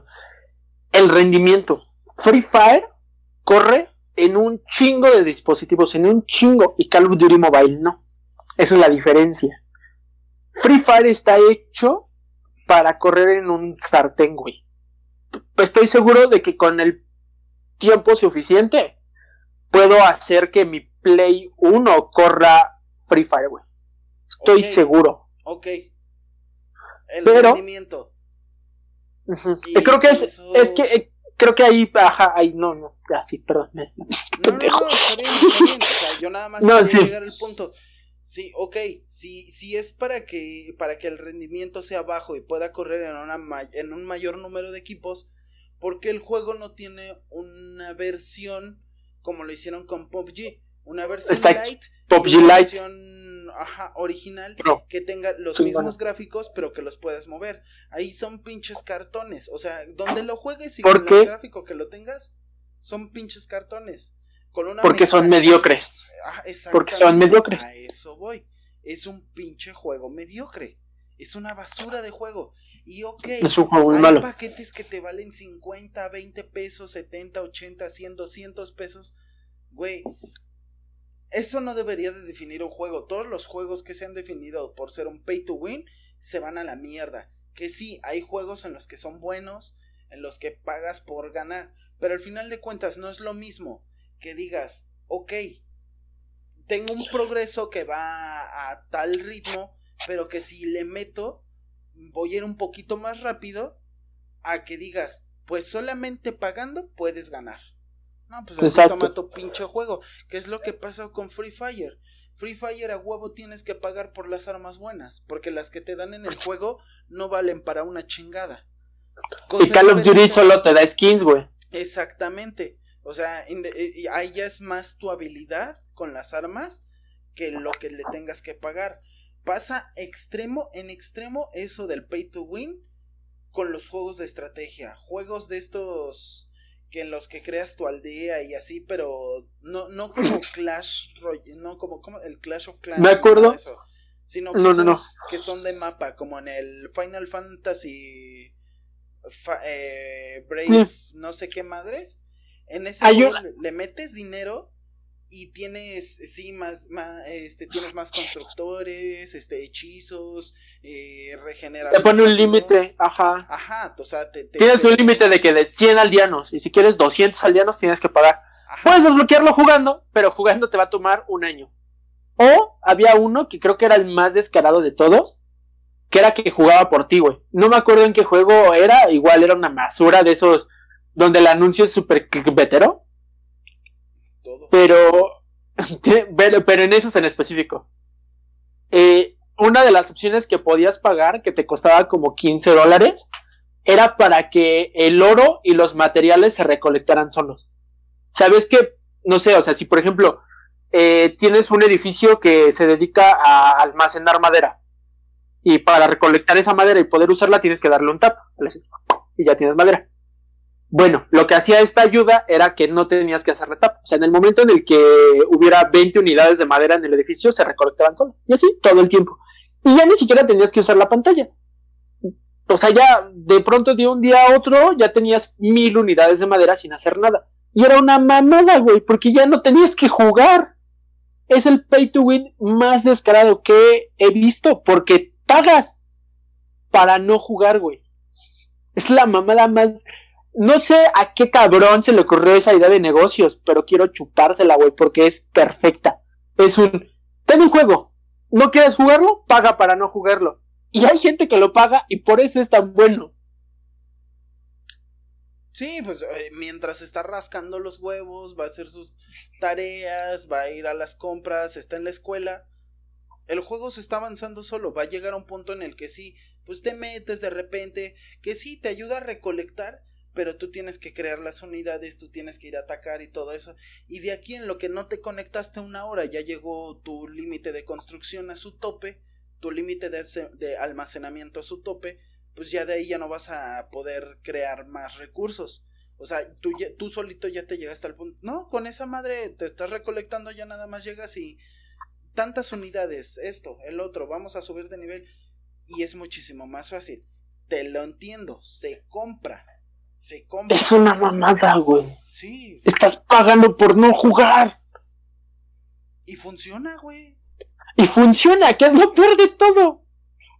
El rendimiento. Free Fire corre en un chingo de dispositivos, en un chingo, y Call of Duty Mobile no. Esa es la diferencia. Free Fire está hecho para correr en un sartén, güey. Estoy seguro de que con el tiempo suficiente puedo hacer que mi Play 1 corra Free Fire, güey. Estoy seguro. Ok. El rendimiento. Creo que es, es que eh, creo que ahí, ajá, ahí, no, no, ya, sí, perdón. no, no, no, yo nada más no, sí. llegar al punto. Sí, ok, si, si es para que, para que el rendimiento sea bajo y pueda correr en, una en un mayor número de equipos, porque el juego no tiene una versión como lo hicieron con PUBG? Una versión light, PUBG una versión ajá, original que tenga los mismos gráficos pero que los puedas mover. Ahí son pinches cartones, o sea, donde lo juegues y con el gráfico que lo tengas, son pinches cartones. Con una Porque son mediocres. Porque son mediocres. A eso voy. Es un pinche juego mediocre. Es una basura de juego. Y ok, es un juego hay paquetes que te valen 50, 20 pesos, 70, 80, 100, 200 pesos. Güey, eso no debería de definir un juego. Todos los juegos que se han definido por ser un pay to win se van a la mierda. Que sí, hay juegos en los que son buenos, en los que pagas por ganar. Pero al final de cuentas no es lo mismo que digas, ok, tengo un progreso que va a tal ritmo, pero que si le meto, voy a ir un poquito más rápido, a que digas, pues solamente pagando puedes ganar. No, pues así toma tu pinche juego. ¿Qué es lo que pasa con Free Fire? Free Fire a huevo tienes que pagar por las armas buenas, porque las que te dan en el juego no valen para una chingada. y Call of Duty solo te da skins, güey. Exactamente. O sea, eh, ahí ya es más tu habilidad con las armas que lo que le tengas que pagar. Pasa extremo en extremo eso del pay to win con los juegos de estrategia. Juegos de estos que en los que creas tu aldea y así, pero no, no como Clash no como, como el Clash of Clans. Me acuerdo. sino que, que son de mapa, como en el Final Fantasy eh, Brave, no sé qué madres. En ese juego le metes dinero y tienes sí más, más este tienes más constructores este hechizos eh, te pone un límite ajá. Ajá o sea te, tienes un límite de que de 100 aldeanos y si quieres 200 aldeanos tienes que pagar. Puedes desbloquearlo jugando pero jugando te va a tomar un año. O había uno que creo que era el más descarado de todos que era que jugaba por ti güey. No me acuerdo en qué juego era igual era una masura de esos donde el anuncio es súper vetero pero, pero, en esos en específico. Eh, una de las opciones que podías pagar, que te costaba como 15 dólares, era para que el oro y los materiales se recolectaran solos. ¿Sabes que No sé, o sea, si por ejemplo eh, tienes un edificio que se dedica a almacenar madera y para recolectar esa madera y poder usarla tienes que darle un tap y ya tienes madera. Bueno, lo que hacía esta ayuda era que no tenías que hacerle tap. O sea, en el momento en el que hubiera 20 unidades de madera en el edificio, se recolectaban solas. Y así, todo el tiempo. Y ya ni siquiera tenías que usar la pantalla. O sea, ya de pronto de un día a otro ya tenías mil unidades de madera sin hacer nada. Y era una mamada, güey, porque ya no tenías que jugar. Es el pay to win más descarado que he visto, porque pagas para no jugar, güey. Es la mamada más no sé a qué cabrón se le ocurrió esa idea de negocios, pero quiero chupársela, güey, porque es perfecta. Es un, ten un juego, ¿no quieres jugarlo? Paga para no jugarlo. Y hay gente que lo paga y por eso es tan bueno. Sí, pues eh, mientras está rascando los huevos, va a hacer sus tareas, va a ir a las compras, está en la escuela. El juego se está avanzando solo, va a llegar a un punto en el que sí, pues te metes de repente, que sí, te ayuda a recolectar, pero tú tienes que crear las unidades, tú tienes que ir a atacar y todo eso. Y de aquí en lo que no te conectaste una hora, ya llegó tu límite de construcción a su tope, tu límite de, almacenamiento a su tope, pues ya de ahí ya no vas a poder crear más recursos. O sea, tú, tú solito ya te llegaste al punto. No, con esa madre te estás recolectando, ya nada más llegas y tantas unidades, esto, el otro, vamos a subir de nivel. Y es muchísimo más fácil. Te lo entiendo, se compra es una mamada, güey. Sí. Estás pagando por no jugar. Y funciona, güey. Y funciona, que es lo peor de todo.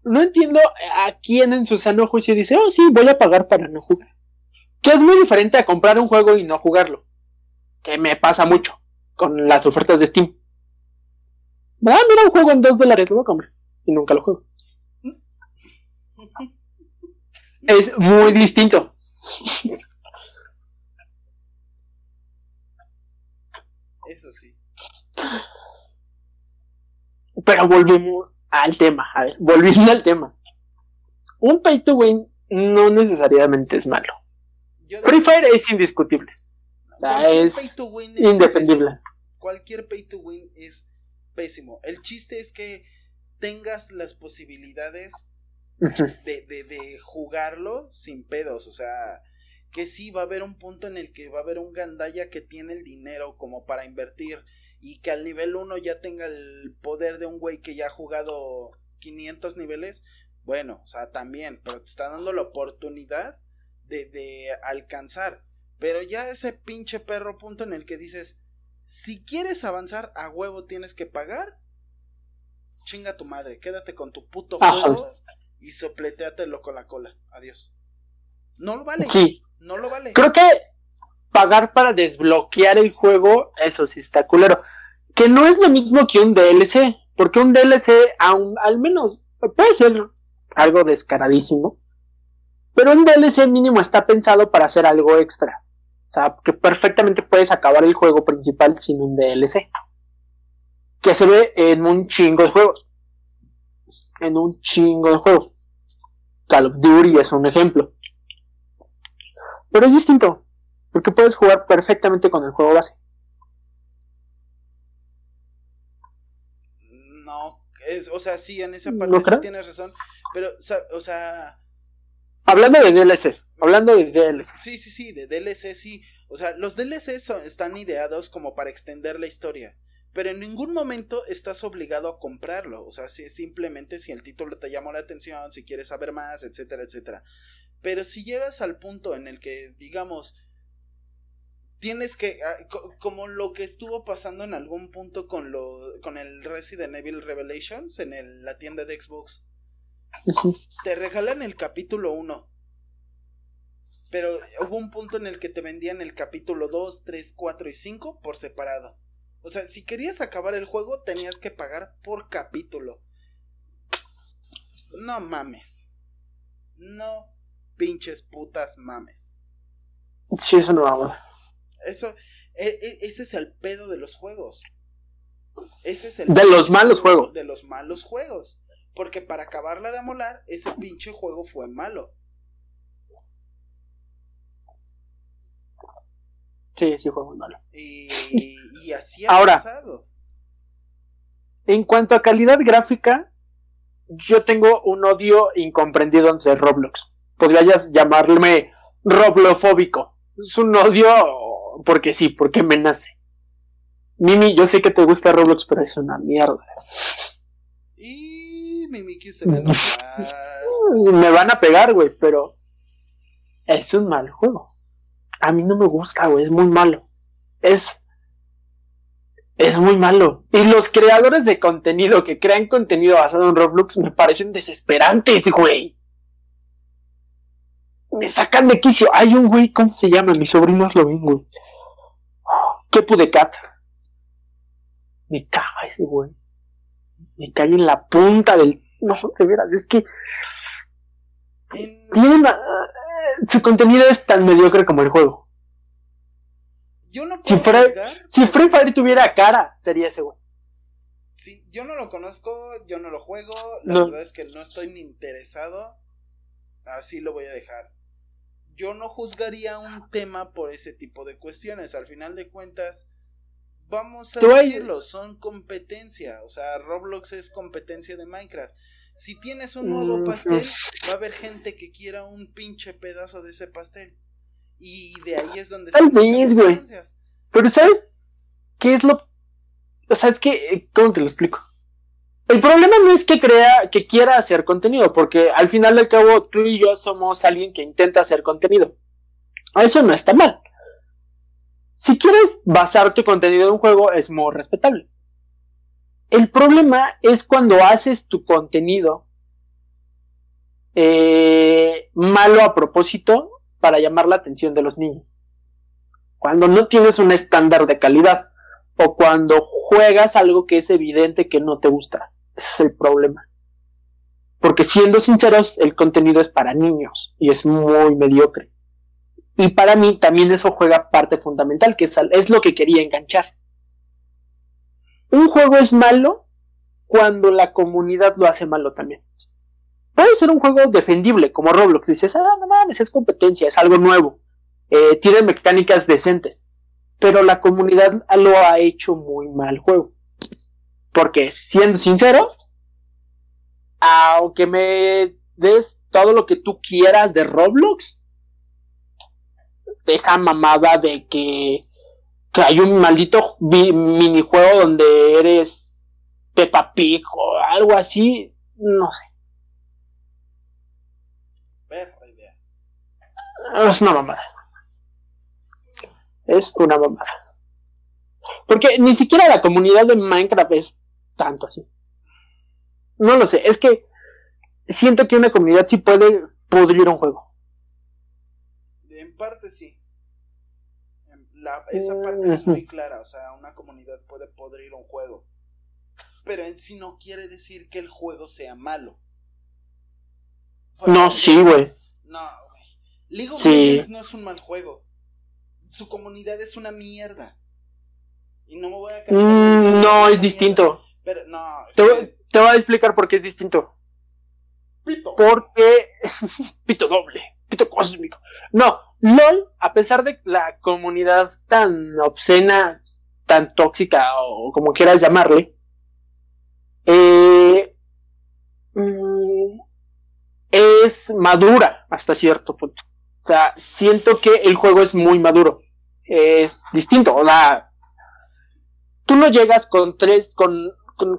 No entiendo a quién en su sano juicio dice, oh, sí, voy a pagar para no jugar. Que es muy diferente a comprar un juego y no jugarlo. Que me pasa mucho con las ofertas de Steam. Ah, mira un juego en dos dólares, lo voy a comprar. Y nunca lo juego. es muy distinto. Eso sí. Pero volvemos al tema. A ver, volviendo al tema. Un pay to win no necesariamente es malo. Free Fire es indiscutible. O sea, es indefendible. Cualquier pay to win es pésimo. El chiste es que tengas las posibilidades de, de, de, jugarlo sin pedos, o sea, que sí va a haber un punto en el que va a haber un gandaya que tiene el dinero como para invertir y que al nivel 1 ya tenga el poder de un güey que ya ha jugado 500 niveles, bueno, o sea, también, pero te está dando la oportunidad de, de alcanzar. Pero ya ese pinche perro punto en el que dices, si quieres avanzar a huevo tienes que pagar, chinga tu madre, quédate con tu puto juego y sopleteatelo con la cola. Adiós. No lo vale. Sí. No lo vale. Creo que pagar para desbloquear el juego, eso sí está culero. Que no es lo mismo que un DLC. Porque un DLC, aún, al menos, puede ser algo descaradísimo. Pero un DLC mínimo está pensado para hacer algo extra. O sea, que perfectamente puedes acabar el juego principal sin un DLC. Que se ve en un chingo de juegos en un chingo de juegos. Call of Duty es un ejemplo. Pero es distinto, porque puedes jugar perfectamente con el juego base. No, Es, o sea, sí, en esa parte sí tienes razón. Pero, o sea. Hablando de DLCs. Hablando de DLCs. Sí, sí, sí, de DLC sí. O sea, los DLCs están ideados como para extender la historia. Pero en ningún momento estás obligado a comprarlo. O sea, si, simplemente si el título te llamó la atención, si quieres saber más, etcétera, etcétera. Pero si llegas al punto en el que, digamos, tienes que ah, como lo que estuvo pasando en algún punto con lo con el Resident Evil Revelations en la tienda de Xbox te regalan el capítulo 1 pero hubo un punto en el que te vendían el capítulo 2, 3, 4 y 5 por separado o sea si querías acabar el juego tenías que pagar por capítulo no mames no pinches putas mames sí eso no va eso, e, e, ese es el pedo de los juegos. Ese es el de los malos juegos. De los malos juegos. Porque para acabarla de amolar, ese pinche juego fue malo. Sí, sí fue muy malo. Y, y así ha Ahora, pasado. En cuanto a calidad gráfica, yo tengo un odio incomprendido entre Roblox. Podrías llamarme roblofóbico. Es un odio porque sí, porque me nace. Mimi, yo sé que te gusta Roblox, pero es una mierda. Y Mimi se me Me van a pegar, güey, pero es un mal juego. A mí no me gusta, güey, es muy malo. Es es muy malo. Y los creadores de contenido que crean contenido basado en Roblox me parecen desesperantes, güey me sacan de quicio. Hay un güey, ¿cómo se llama? Mis sobrinos lo ven, güey. ¿Qué pude cat? Me caga ese güey. Me cae en la punta del. No, de veras, es que. Tiene una. Su contenido es tan mediocre como el juego. Yo no puedo si, si Free Fire tuviera cara, sería ese güey. Sí, yo no lo conozco, yo no lo juego. La verdad es que no estoy ni interesado. Así lo voy a dejar yo no juzgaría un tema por ese tipo de cuestiones. Al final de cuentas, vamos a decirlo, son competencia. O sea, Roblox es competencia de Minecraft. Si tienes un nuevo mm, pastel, va a haber gente que quiera un pinche pedazo de ese pastel. Y de ahí es donde Tal vez, güey. Pero ¿sabes qué es lo... O sea, es que... ¿Cómo te lo explico? El problema no es que crea, que quiera hacer contenido, porque al final del cabo tú y yo somos alguien que intenta hacer contenido. Eso no está mal. Si quieres basar tu contenido en un juego, es muy respetable. El problema es cuando haces tu contenido eh, malo a propósito para llamar la atención de los niños. Cuando no tienes un estándar de calidad o cuando juegas algo que es evidente que no te gusta. Ese es el problema. Porque siendo sinceros, el contenido es para niños y es muy mediocre. Y para mí también eso juega parte fundamental, que es, es lo que quería enganchar. Un juego es malo cuando la comunidad lo hace malo también. Puede ser un juego defendible, como Roblox. Dices, ah, no mames, es competencia, es algo nuevo. Eh, tiene mecánicas decentes pero la comunidad lo ha hecho muy mal juego. Porque, siendo sinceros, aunque me des todo lo que tú quieras de Roblox, esa mamada de que, que hay un maldito minijuego donde eres Peppa Pig o algo así, no sé. Es una mamada es una mamada. Porque ni siquiera la comunidad de Minecraft es tanto así. No lo sé, es que siento que una comunidad sí puede pudrir un juego. En parte sí. Esa parte es muy clara, o sea, una comunidad puede podrir un juego. Pero en sí no quiere decir que el juego sea malo. no, sí, güey. No, güey. League of Legends no es un mal juego su comunidad es una mierda. Y no me voy a cansar mm, No, es distinto. Pero no. Te, te, voy a explicar por qué es distinto. Pito. Porque. pito doble. Pito cósmico. No, LOL, a pesar de la comunidad tan obscena, tan tóxica o como quieras llamarle, eh, mm, es madura hasta cierto punto. O sea, siento que el juego es muy maduro. Es distinto. O sea, tú no llegas con tres, con,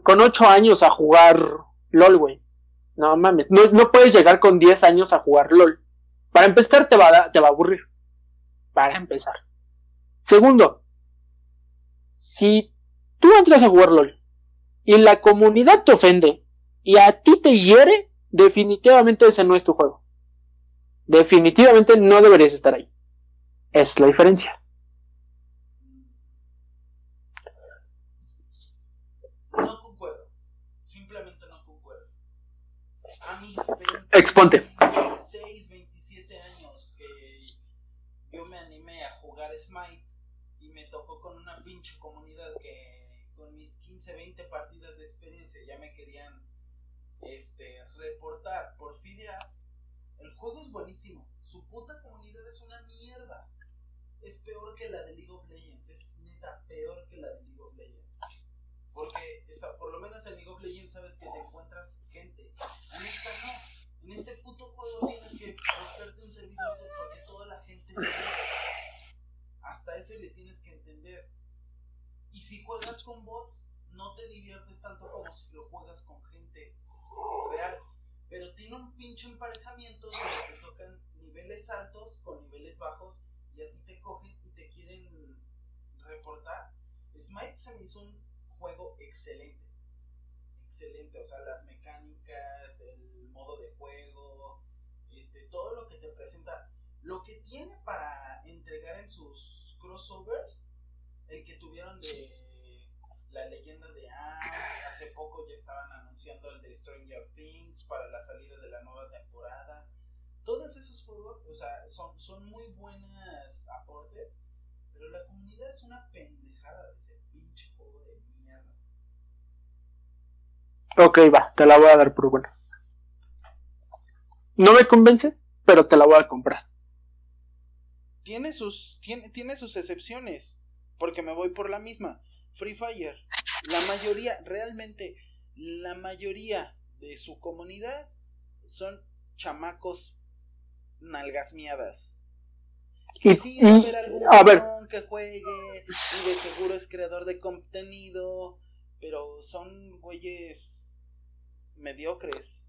con, ocho años a jugar LOL, güey. No mames. No, no, puedes llegar con diez años a jugar LOL. Para empezar, te va, a, te va a aburrir. Para empezar. Segundo, si tú entras a jugar LOL y la comunidad te ofende y a ti te hiere, definitivamente ese no es tu juego. Definitivamente no deberías estar ahí. Es la diferencia. No concuerdo. Simplemente no concuerdo. A Exponte. 26, 27 años que yo me animé a jugar Smite y me tocó con una pinche comunidad que con mis 15, 20 partidas de experiencia ya me querían este, reportar porfiria el juego es buenísimo. Su puta comunidad es una mierda. Es peor que la de League of Legends. Es neta peor que la de League of Legends. Porque por lo menos en League of Legends sabes que te encuentras gente. En esta no. En este puto juego tienes que buscarte un servidor porque toda la gente se Hasta eso le tienes que entender. Y si juegas con bots, no te diviertes tanto como si lo juegas con gente real pero tiene un pinche emparejamiento donde te tocan niveles altos con niveles bajos y a ti te cogen y te quieren reportar. Smite se me hizo un juego excelente. Excelente, o sea, las mecánicas, el modo de juego, este, todo lo que te presenta. Lo que tiene para entregar en sus crossovers, el que tuvieron de la leyenda de Anne, hace poco ya estaban anunciando el de Stranger Things para la salida de la nueva temporada. Todos esos juegos, o sea, son, son muy buenos aportes, pero la comunidad es una pendejada de ese pinche juego de mierda. Ok, va, te la voy a dar por bueno. No me convences, pero te la voy a comprar. Tiene sus, tiene, tiene sus excepciones, porque me voy por la misma. Free Fire, la mayoría, realmente, la mayoría de su comunidad son chamacos nalgas miadas. Y, sí, a ver, que juegue y de seguro es creador de contenido, pero son güeyes mediocres.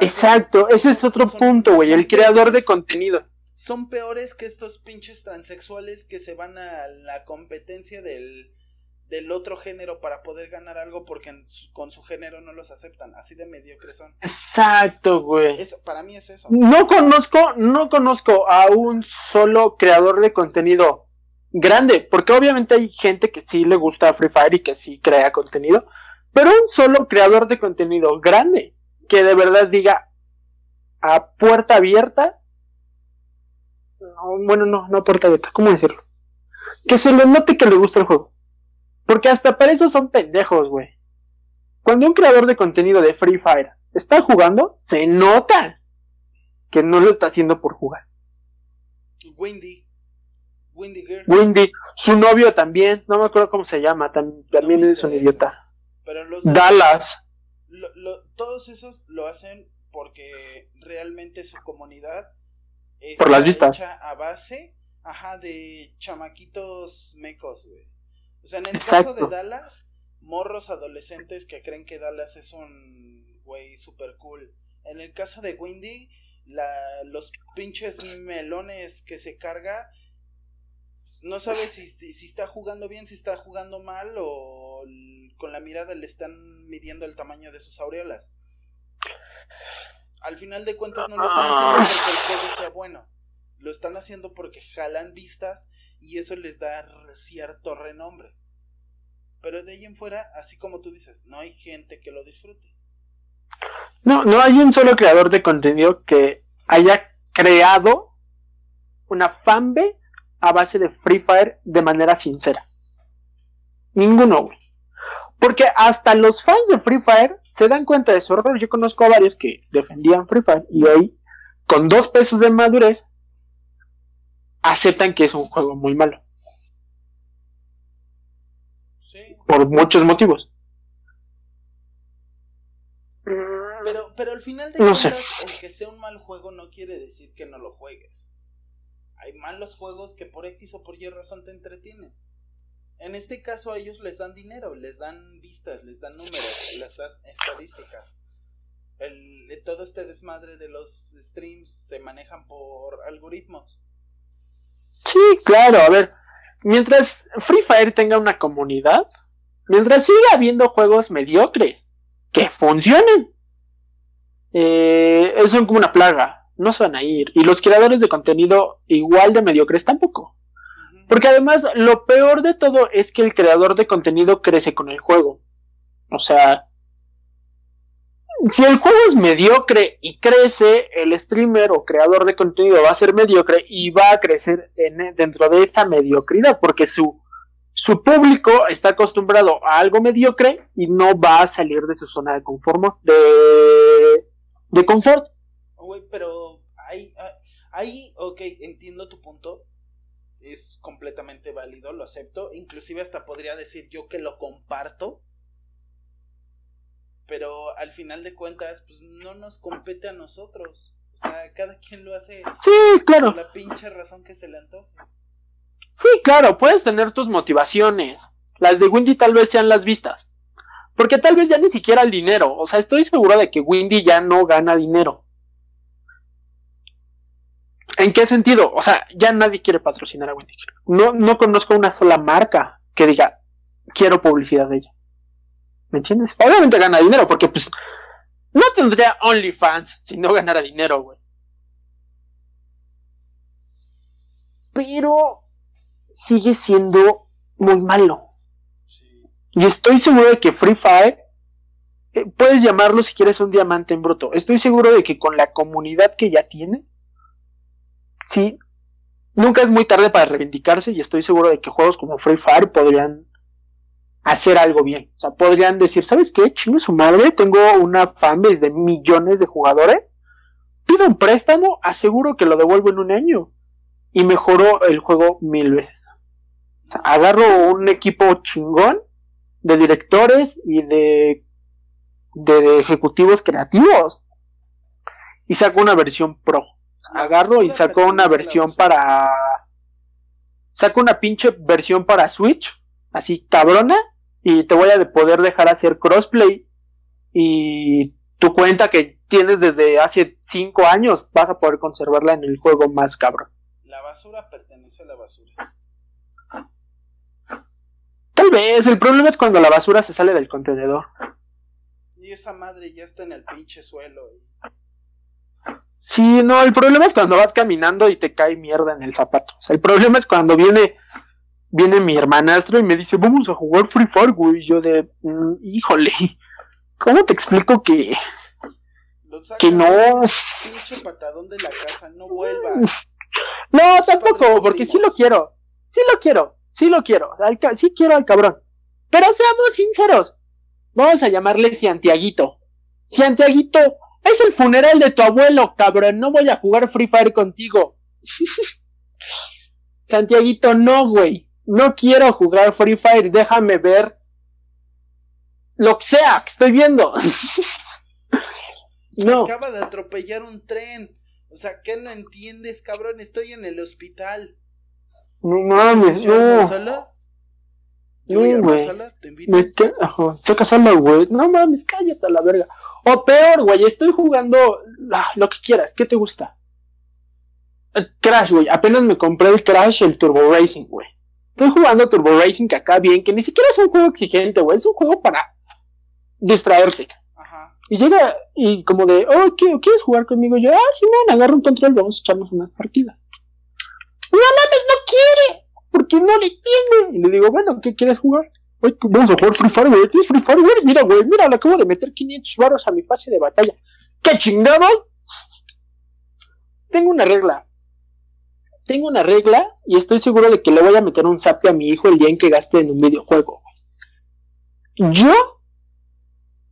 Exacto, ese es otro punto, güey, el creador de contenido son peores que estos pinches transexuales que se van a la competencia del, del otro género para poder ganar algo porque con su género no los aceptan. Así de mediocres son. Exacto, güey. para mí es eso. No conozco, no conozco a un solo creador de contenido grande, porque obviamente hay gente que sí le gusta Free Fire y que sí crea contenido, pero un solo creador de contenido grande que de verdad diga a puerta abierta bueno, no, no puerta abierta, ¿cómo decirlo? Que se le note que le gusta el juego. Porque hasta para eso son pendejos, güey. Cuando un creador de contenido de Free Fire está jugando, se nota que no lo está haciendo por jugar. Windy. Windy Girl. Windy. Su novio también, no me acuerdo cómo se llama, también, es un idiota. Pero los Dallas. Todos esos lo hacen porque realmente su comunidad por las vistas. a base, ajá, de chamaquitos mecos, güey. O sea, en el caso de Dallas, morros adolescentes que creen que Dallas es un güey super cool. En el caso de Windy, la, los pinches melones que se carga, no sabe si, si, está jugando bien, si está jugando mal o con la mirada le están midiendo el tamaño de sus aureolas al final de cuentas no lo están haciendo ah. porque el juego sea bueno. Lo están haciendo porque jalan vistas y eso les da cierto renombre. Pero de ahí en fuera, así como tú dices, no hay gente que lo disfrute. No, no hay un solo creador de contenido que haya creado una fanbase a base de Free Fire de manera sincera. Ninguno, güey. Porque hasta los fans de Free Fire se dan cuenta de su error. Yo conozco a varios que defendían Free Fire y hoy, con dos pesos de madurez, aceptan que es un juego muy malo. Sí. Por muchos motivos. Pero, pero al final de cuentas, el que sea un mal juego no quiere decir que no lo juegues. Hay malos juegos que por X o por Y razón te entretienen. En este caso a ellos les dan dinero, les dan vistas, les dan números, les dan estadísticas. El, todo este desmadre de los streams se manejan por algoritmos. Sí, claro, a ver, mientras Free Fire tenga una comunidad, mientras siga habiendo juegos mediocres que funcionen, eh, son como una plaga, no se van a ir. Y los creadores de contenido igual de mediocres tampoco. Porque además lo peor de todo es que el creador de contenido crece con el juego. O sea, si el juego es mediocre y crece, el streamer o creador de contenido va a ser mediocre y va a crecer dentro de esta mediocridad porque su, su público está acostumbrado a algo mediocre y no va a salir de su zona de confort. De, de confort. pero ahí, ahí, ok, entiendo tu punto, es completamente válido, lo acepto. Inclusive hasta podría decir yo que lo comparto. Pero al final de cuentas, pues no nos compete a nosotros. O sea, cada quien lo hace sí, claro. por la pinche razón que se le antoje. Sí, claro, puedes tener tus motivaciones. Las de Windy tal vez sean las vistas. Porque tal vez ya ni siquiera el dinero. O sea, estoy seguro de que Windy ya no gana dinero. ¿En qué sentido? O sea, ya nadie quiere patrocinar a Wendy. No, no conozco una sola marca que diga, quiero publicidad de ella. ¿Me entiendes? Obviamente gana dinero, porque pues no tendría OnlyFans si no ganara dinero, güey. Pero sigue siendo muy malo. Y estoy seguro de que Free Fire, eh, puedes llamarlo si quieres un diamante en bruto. Estoy seguro de que con la comunidad que ya tiene, sí, nunca es muy tarde para reivindicarse y estoy seguro de que juegos como Free Fire podrían hacer algo bien. O sea, podrían decir, ¿sabes qué? Chingo su madre, tengo una fanbase de millones de jugadores, pido un préstamo, aseguro que lo devuelvo en un año y mejoró el juego mil veces. O sea, agarro un equipo chingón de directores y de, de ejecutivos creativos y saco una versión pro agarro y saco una versión para. Saco una pinche versión para Switch, así cabrona, y te voy a poder dejar hacer crossplay. Y tu cuenta que tienes desde hace 5 años, vas a poder conservarla en el juego más cabrón. La basura pertenece a la basura. Tal vez, el problema es cuando la basura se sale del contenedor. Y esa madre ya está en el pinche suelo. Sí, no, el problema es cuando vas caminando y te cae mierda en el zapato. O sea, el problema es cuando viene viene mi hermanastro y me dice, vamos a jugar Free Fire, güey. Y yo de, mm, híjole, ¿cómo te explico que... que no... Pinche patadón de la casa, no vuelvas. No, tampoco, porque sí lo quiero. Sí lo quiero, sí lo quiero. sí quiero al cabrón. Pero seamos sinceros. Vamos a llamarle Santiaguito. Santiaguito es el funeral de tu abuelo, cabrón. No voy a jugar Free Fire contigo. Santiaguito, no, güey. No quiero jugar Free Fire. Déjame ver lo que sea que estoy viendo. no. Acaba de atropellar un tren. O sea, ¿qué no entiendes, cabrón? Estoy en el hospital. No mames, no. Sala? No, güey. ¿Te invito? Me güey. No mames, cállate a la verga. O peor, güey, estoy jugando lo que quieras, ¿qué te gusta? Eh, Crash, güey, apenas me compré el Crash, el Turbo Racing, güey. Estoy jugando Turbo Racing que acá bien, que ni siquiera es un juego exigente, güey, es un juego para distraerte. Ajá. Y llega y como de, oh, ¿quieres jugar conmigo? yo, ah, sí, me agarro un control, vamos a echarnos una partida. No mames, no quiere, porque no le tiene. Y le digo, bueno, ¿qué quieres jugar? Vamos a jugar Free Fire, güey. Mira, güey, mira, le acabo de meter 500 baros a mi pase de batalla. ¡Qué chingado! Tengo una regla. Tengo una regla y estoy seguro de que le voy a meter un zap a mi hijo el día en que gaste en un videojuego. Yo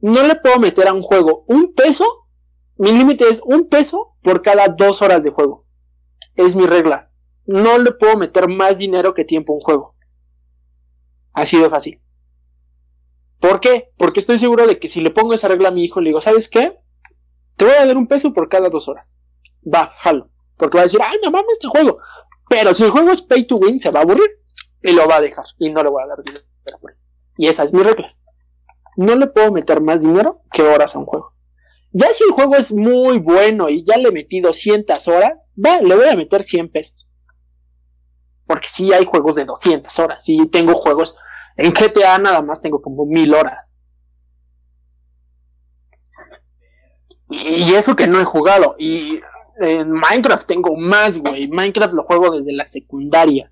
no le puedo meter a un juego un peso. Mi límite es un peso por cada dos horas de juego. Es mi regla. No le puedo meter más dinero que tiempo a un juego. Así de fácil. ¿Por qué? Porque estoy seguro de que si le pongo esa regla a mi hijo, le digo, ¿sabes qué? Te voy a dar un peso por cada dos horas. Va, jalo. Porque va a decir, ay, no mames este juego. Pero si el juego es pay to win, se va a aburrir y lo va a dejar. Y no le voy a dar dinero. Y esa es mi regla. No le puedo meter más dinero que horas a un juego. Ya si el juego es muy bueno y ya le metí 200 horas, va, le voy a meter 100 pesos. Porque sí hay juegos de 200 horas. Sí tengo juegos. En GTA nada más tengo como 1000 horas. Y eso que no he jugado. Y en Minecraft tengo más, güey. Minecraft lo juego desde la secundaria.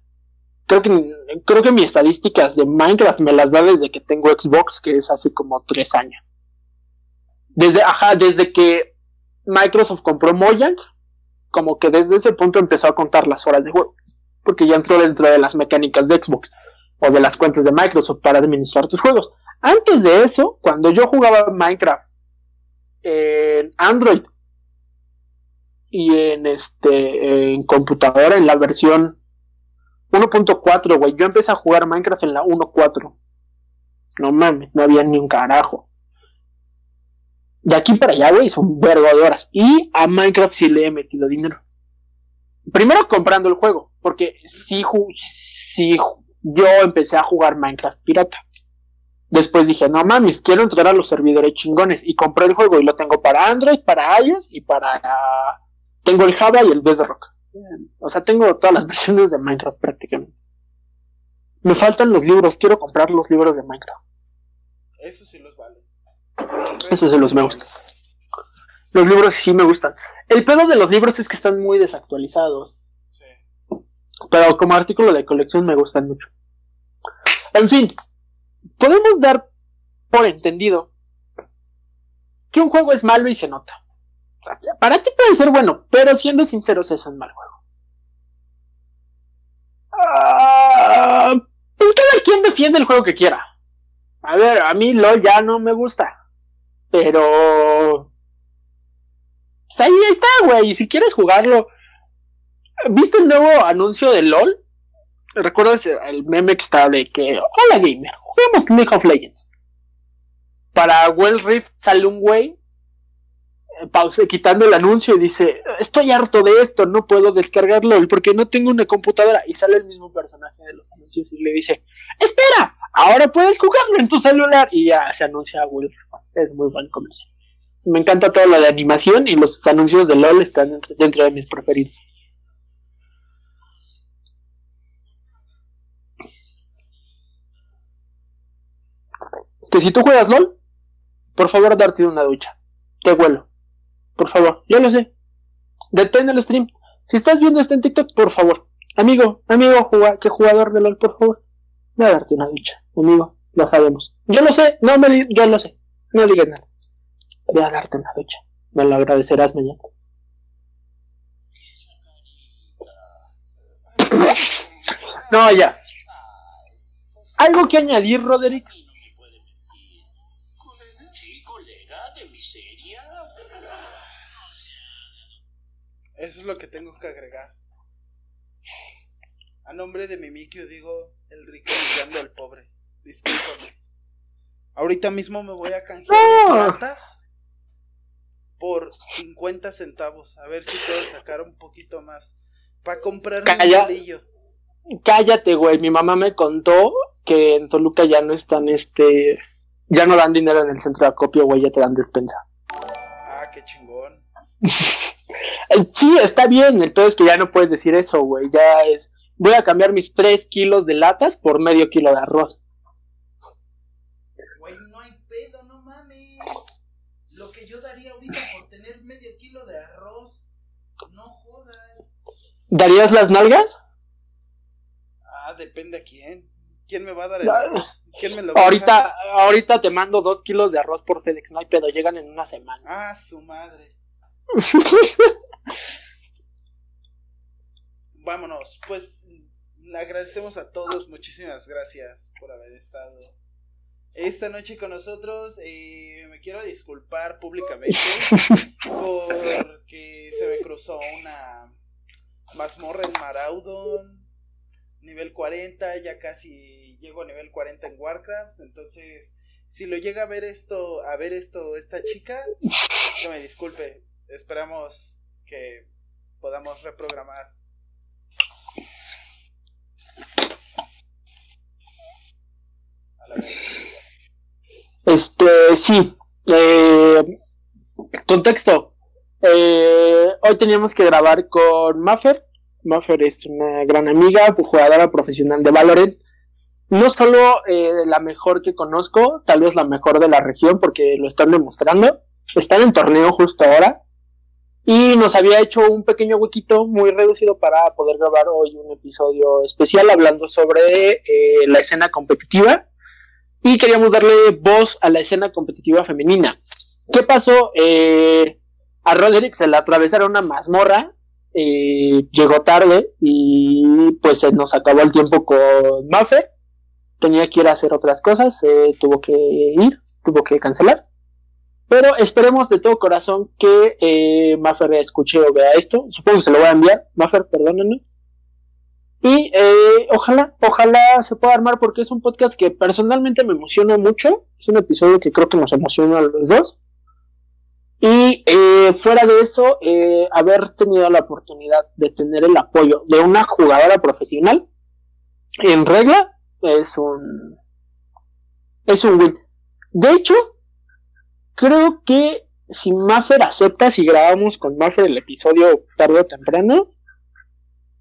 Creo que, creo que mis estadísticas de Minecraft me las da desde que tengo Xbox, que es hace como 3 años. Desde, ajá, desde que Microsoft compró Mojang, como que desde ese punto empezó a contar las horas de juego. Porque ya entró dentro de las mecánicas de Xbox o de las cuentas de Microsoft para administrar tus juegos. Antes de eso, cuando yo jugaba Minecraft en Android y en este en computadora en la versión 1.4, güey. Yo empecé a jugar Minecraft en la 1.4. No mames, no había ni un carajo. De aquí para allá, güey, son vergo de horas. Y a Minecraft sí le he metido dinero. Primero comprando el juego, porque si, si yo empecé a jugar Minecraft pirata. Después dije, no mames, quiero entrar a los servidores chingones. Y compré el juego y lo tengo para Android, para iOS y para... Tengo el Java y el Bedrock. O sea, tengo todas las versiones de Minecraft prácticamente. Me faltan los libros, quiero comprar los libros de Minecraft. Eso sí los vale. Eso sí los me gustan. Los libros sí me gustan. El pedo de los libros es que están muy desactualizados. Pero como artículo de colección me gustan mucho. En fin, podemos dar por entendido que un juego es malo y se nota. Para ti puede ser bueno, pero siendo sinceros es un mal juego. Ah, cada quien defiende el juego que quiera. A ver, a mí LOL ya no me gusta. Pero... Pues ahí está, güey. Si quieres jugarlo... ¿Viste el nuevo anuncio de LOL? ¿Recuerdas el meme que está de que... Hola gamer, juguemos League of Legends. Para Well Rift sale un güey pause, quitando el anuncio y dice, estoy harto de esto, no puedo descargarlo porque no tengo una computadora. Y sale el mismo personaje de los anuncios y le dice, espera, ahora puedes jugarlo en tu celular. Y ya se anuncia Will. Es muy buen comercial. Me encanta todo lo de animación y los anuncios de LOL están dentro de mis preferidos. Que si tú juegas LOL, por favor darte una ducha. Te huelo. Por favor, yo lo sé. Detén el stream. Si estás viendo esto en TikTok, por favor. Amigo, amigo, que jugador de LOL, por favor. Voy a darte una ducha, amigo. Lo sabemos. Yo lo sé, no me yo lo sé. No digas nada. Voy a darte una ducha. Me lo agradecerás mañana. No, ya. ¿Algo que añadir, Roderick? Eso es lo que tengo que agregar. A nombre de Mimikio digo el rico humillando al pobre. Discúlpame. Ahorita mismo me voy a canjear las latas por 50 centavos. A ver si puedo sacar un poquito más. Para comprar un bolillo. Cállate, güey. Mi mamá me contó que en Toluca ya no están, este. Ya no dan dinero en el centro de acopio, güey. Ya te dan despensa. Ah, qué chingón. Sí, está bien, el pedo es que ya no puedes decir eso, güey. Ya es. Voy a cambiar mis 3 kilos de latas por medio kilo de arroz. Güey, no hay pedo, no mames. Lo que yo daría ahorita por tener medio kilo de arroz. No jodas. ¿Darías las nalgas? Ah, depende a quién. ¿Quién me va a dar el arroz? ¿Quién me lo va ahorita, a ahorita te mando 2 kilos de arroz por FedEx, no hay pedo, llegan en una semana. Ah, su madre. Vámonos, pues le agradecemos a todos, muchísimas gracias por haber estado esta noche con nosotros. Eh, me quiero disculpar públicamente porque se me cruzó una mazmorra en Maraudon, nivel 40, ya casi llego a nivel 40 en Warcraft, entonces si lo llega a ver esto, a ver esto esta chica, que me disculpe. Esperamos que podamos reprogramar. Este, sí. Eh, contexto. Eh, hoy teníamos que grabar con Maffer. Maffer es una gran amiga, jugadora profesional de Valorant. No solo eh, la mejor que conozco, tal vez la mejor de la región, porque lo están demostrando. Están en torneo justo ahora. Y nos había hecho un pequeño huequito muy reducido para poder grabar hoy un episodio especial hablando sobre la escena competitiva y queríamos darle voz a la escena competitiva femenina. ¿Qué pasó? Eh, a Roderick se le atravesaron una mazmorra, eh, llegó tarde y pues se nos acabó el tiempo con Maffer. Tenía que ir a hacer otras cosas, tuvo que ir, tuvo que cancelar. Pero esperemos de todo corazón que eh, Maffer escuche o vea esto. Supongo que se lo voy a enviar. Maffer, perdónenos. Y eh, ojalá, ojalá se pueda armar porque es un podcast que personalmente me emociona mucho. Es un episodio que creo que nos emociona a los dos. Y eh, fuera de eso, eh, haber tenido la oportunidad de tener el apoyo de una jugadora profesional en regla es un es un win. De hecho, creo que si Maffer acepta, si grabamos con Maffer el episodio tarde o temprano,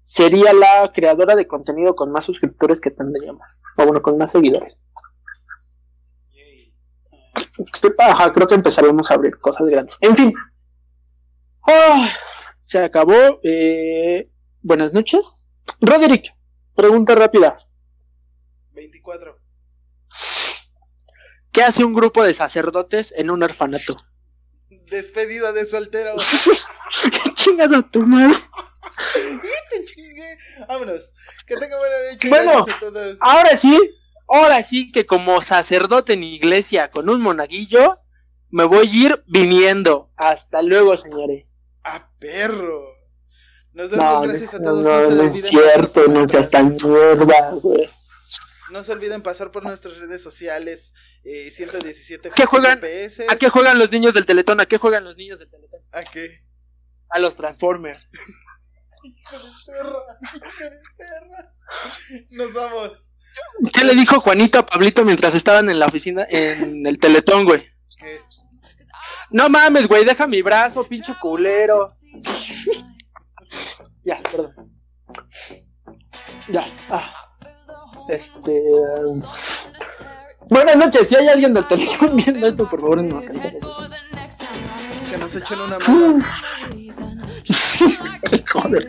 sería la creadora de contenido con más suscriptores que tendríamos. O bueno, con más seguidores. Ajá, creo que empezaríamos a abrir cosas grandes. En fin. Se acabó. Eh, buenas noches. Roderick, pregunta rápida. 24. ¿Qué hace un grupo de sacerdotes en un orfanato? Despedida de soltero. ¿Qué chingas a tu madre? Vámonos. Que tenga buena noche. Bueno, ahora sí, ahora sí que como sacerdote en iglesia con un monaguillo, me voy a ir viniendo. Hasta luego, señores. Ah, perro. Nos vemos, gracias a todos. No, no, es cierto, no seas tan mierda, güey. No se olviden pasar por nuestras redes sociales. Eh, 117 ¿Qué juegan? ¿A qué juegan los niños del Teletón? ¿A qué juegan los niños del Teletón? ¿A qué? A los Transformers. Hijo de perra, hijo de perra. Nos vamos. ¿Qué le dijo Juanito a Pablito mientras estaban en la oficina, en el teletón, güey? ¿Qué? No mames, güey, deja mi brazo, pinche culero. ya, perdón. Ya, ah. Este. Buenas noches, si hay alguien del teletón viendo esto, por favor, no nos cancelen eso. Que nos echen una mano. Joder.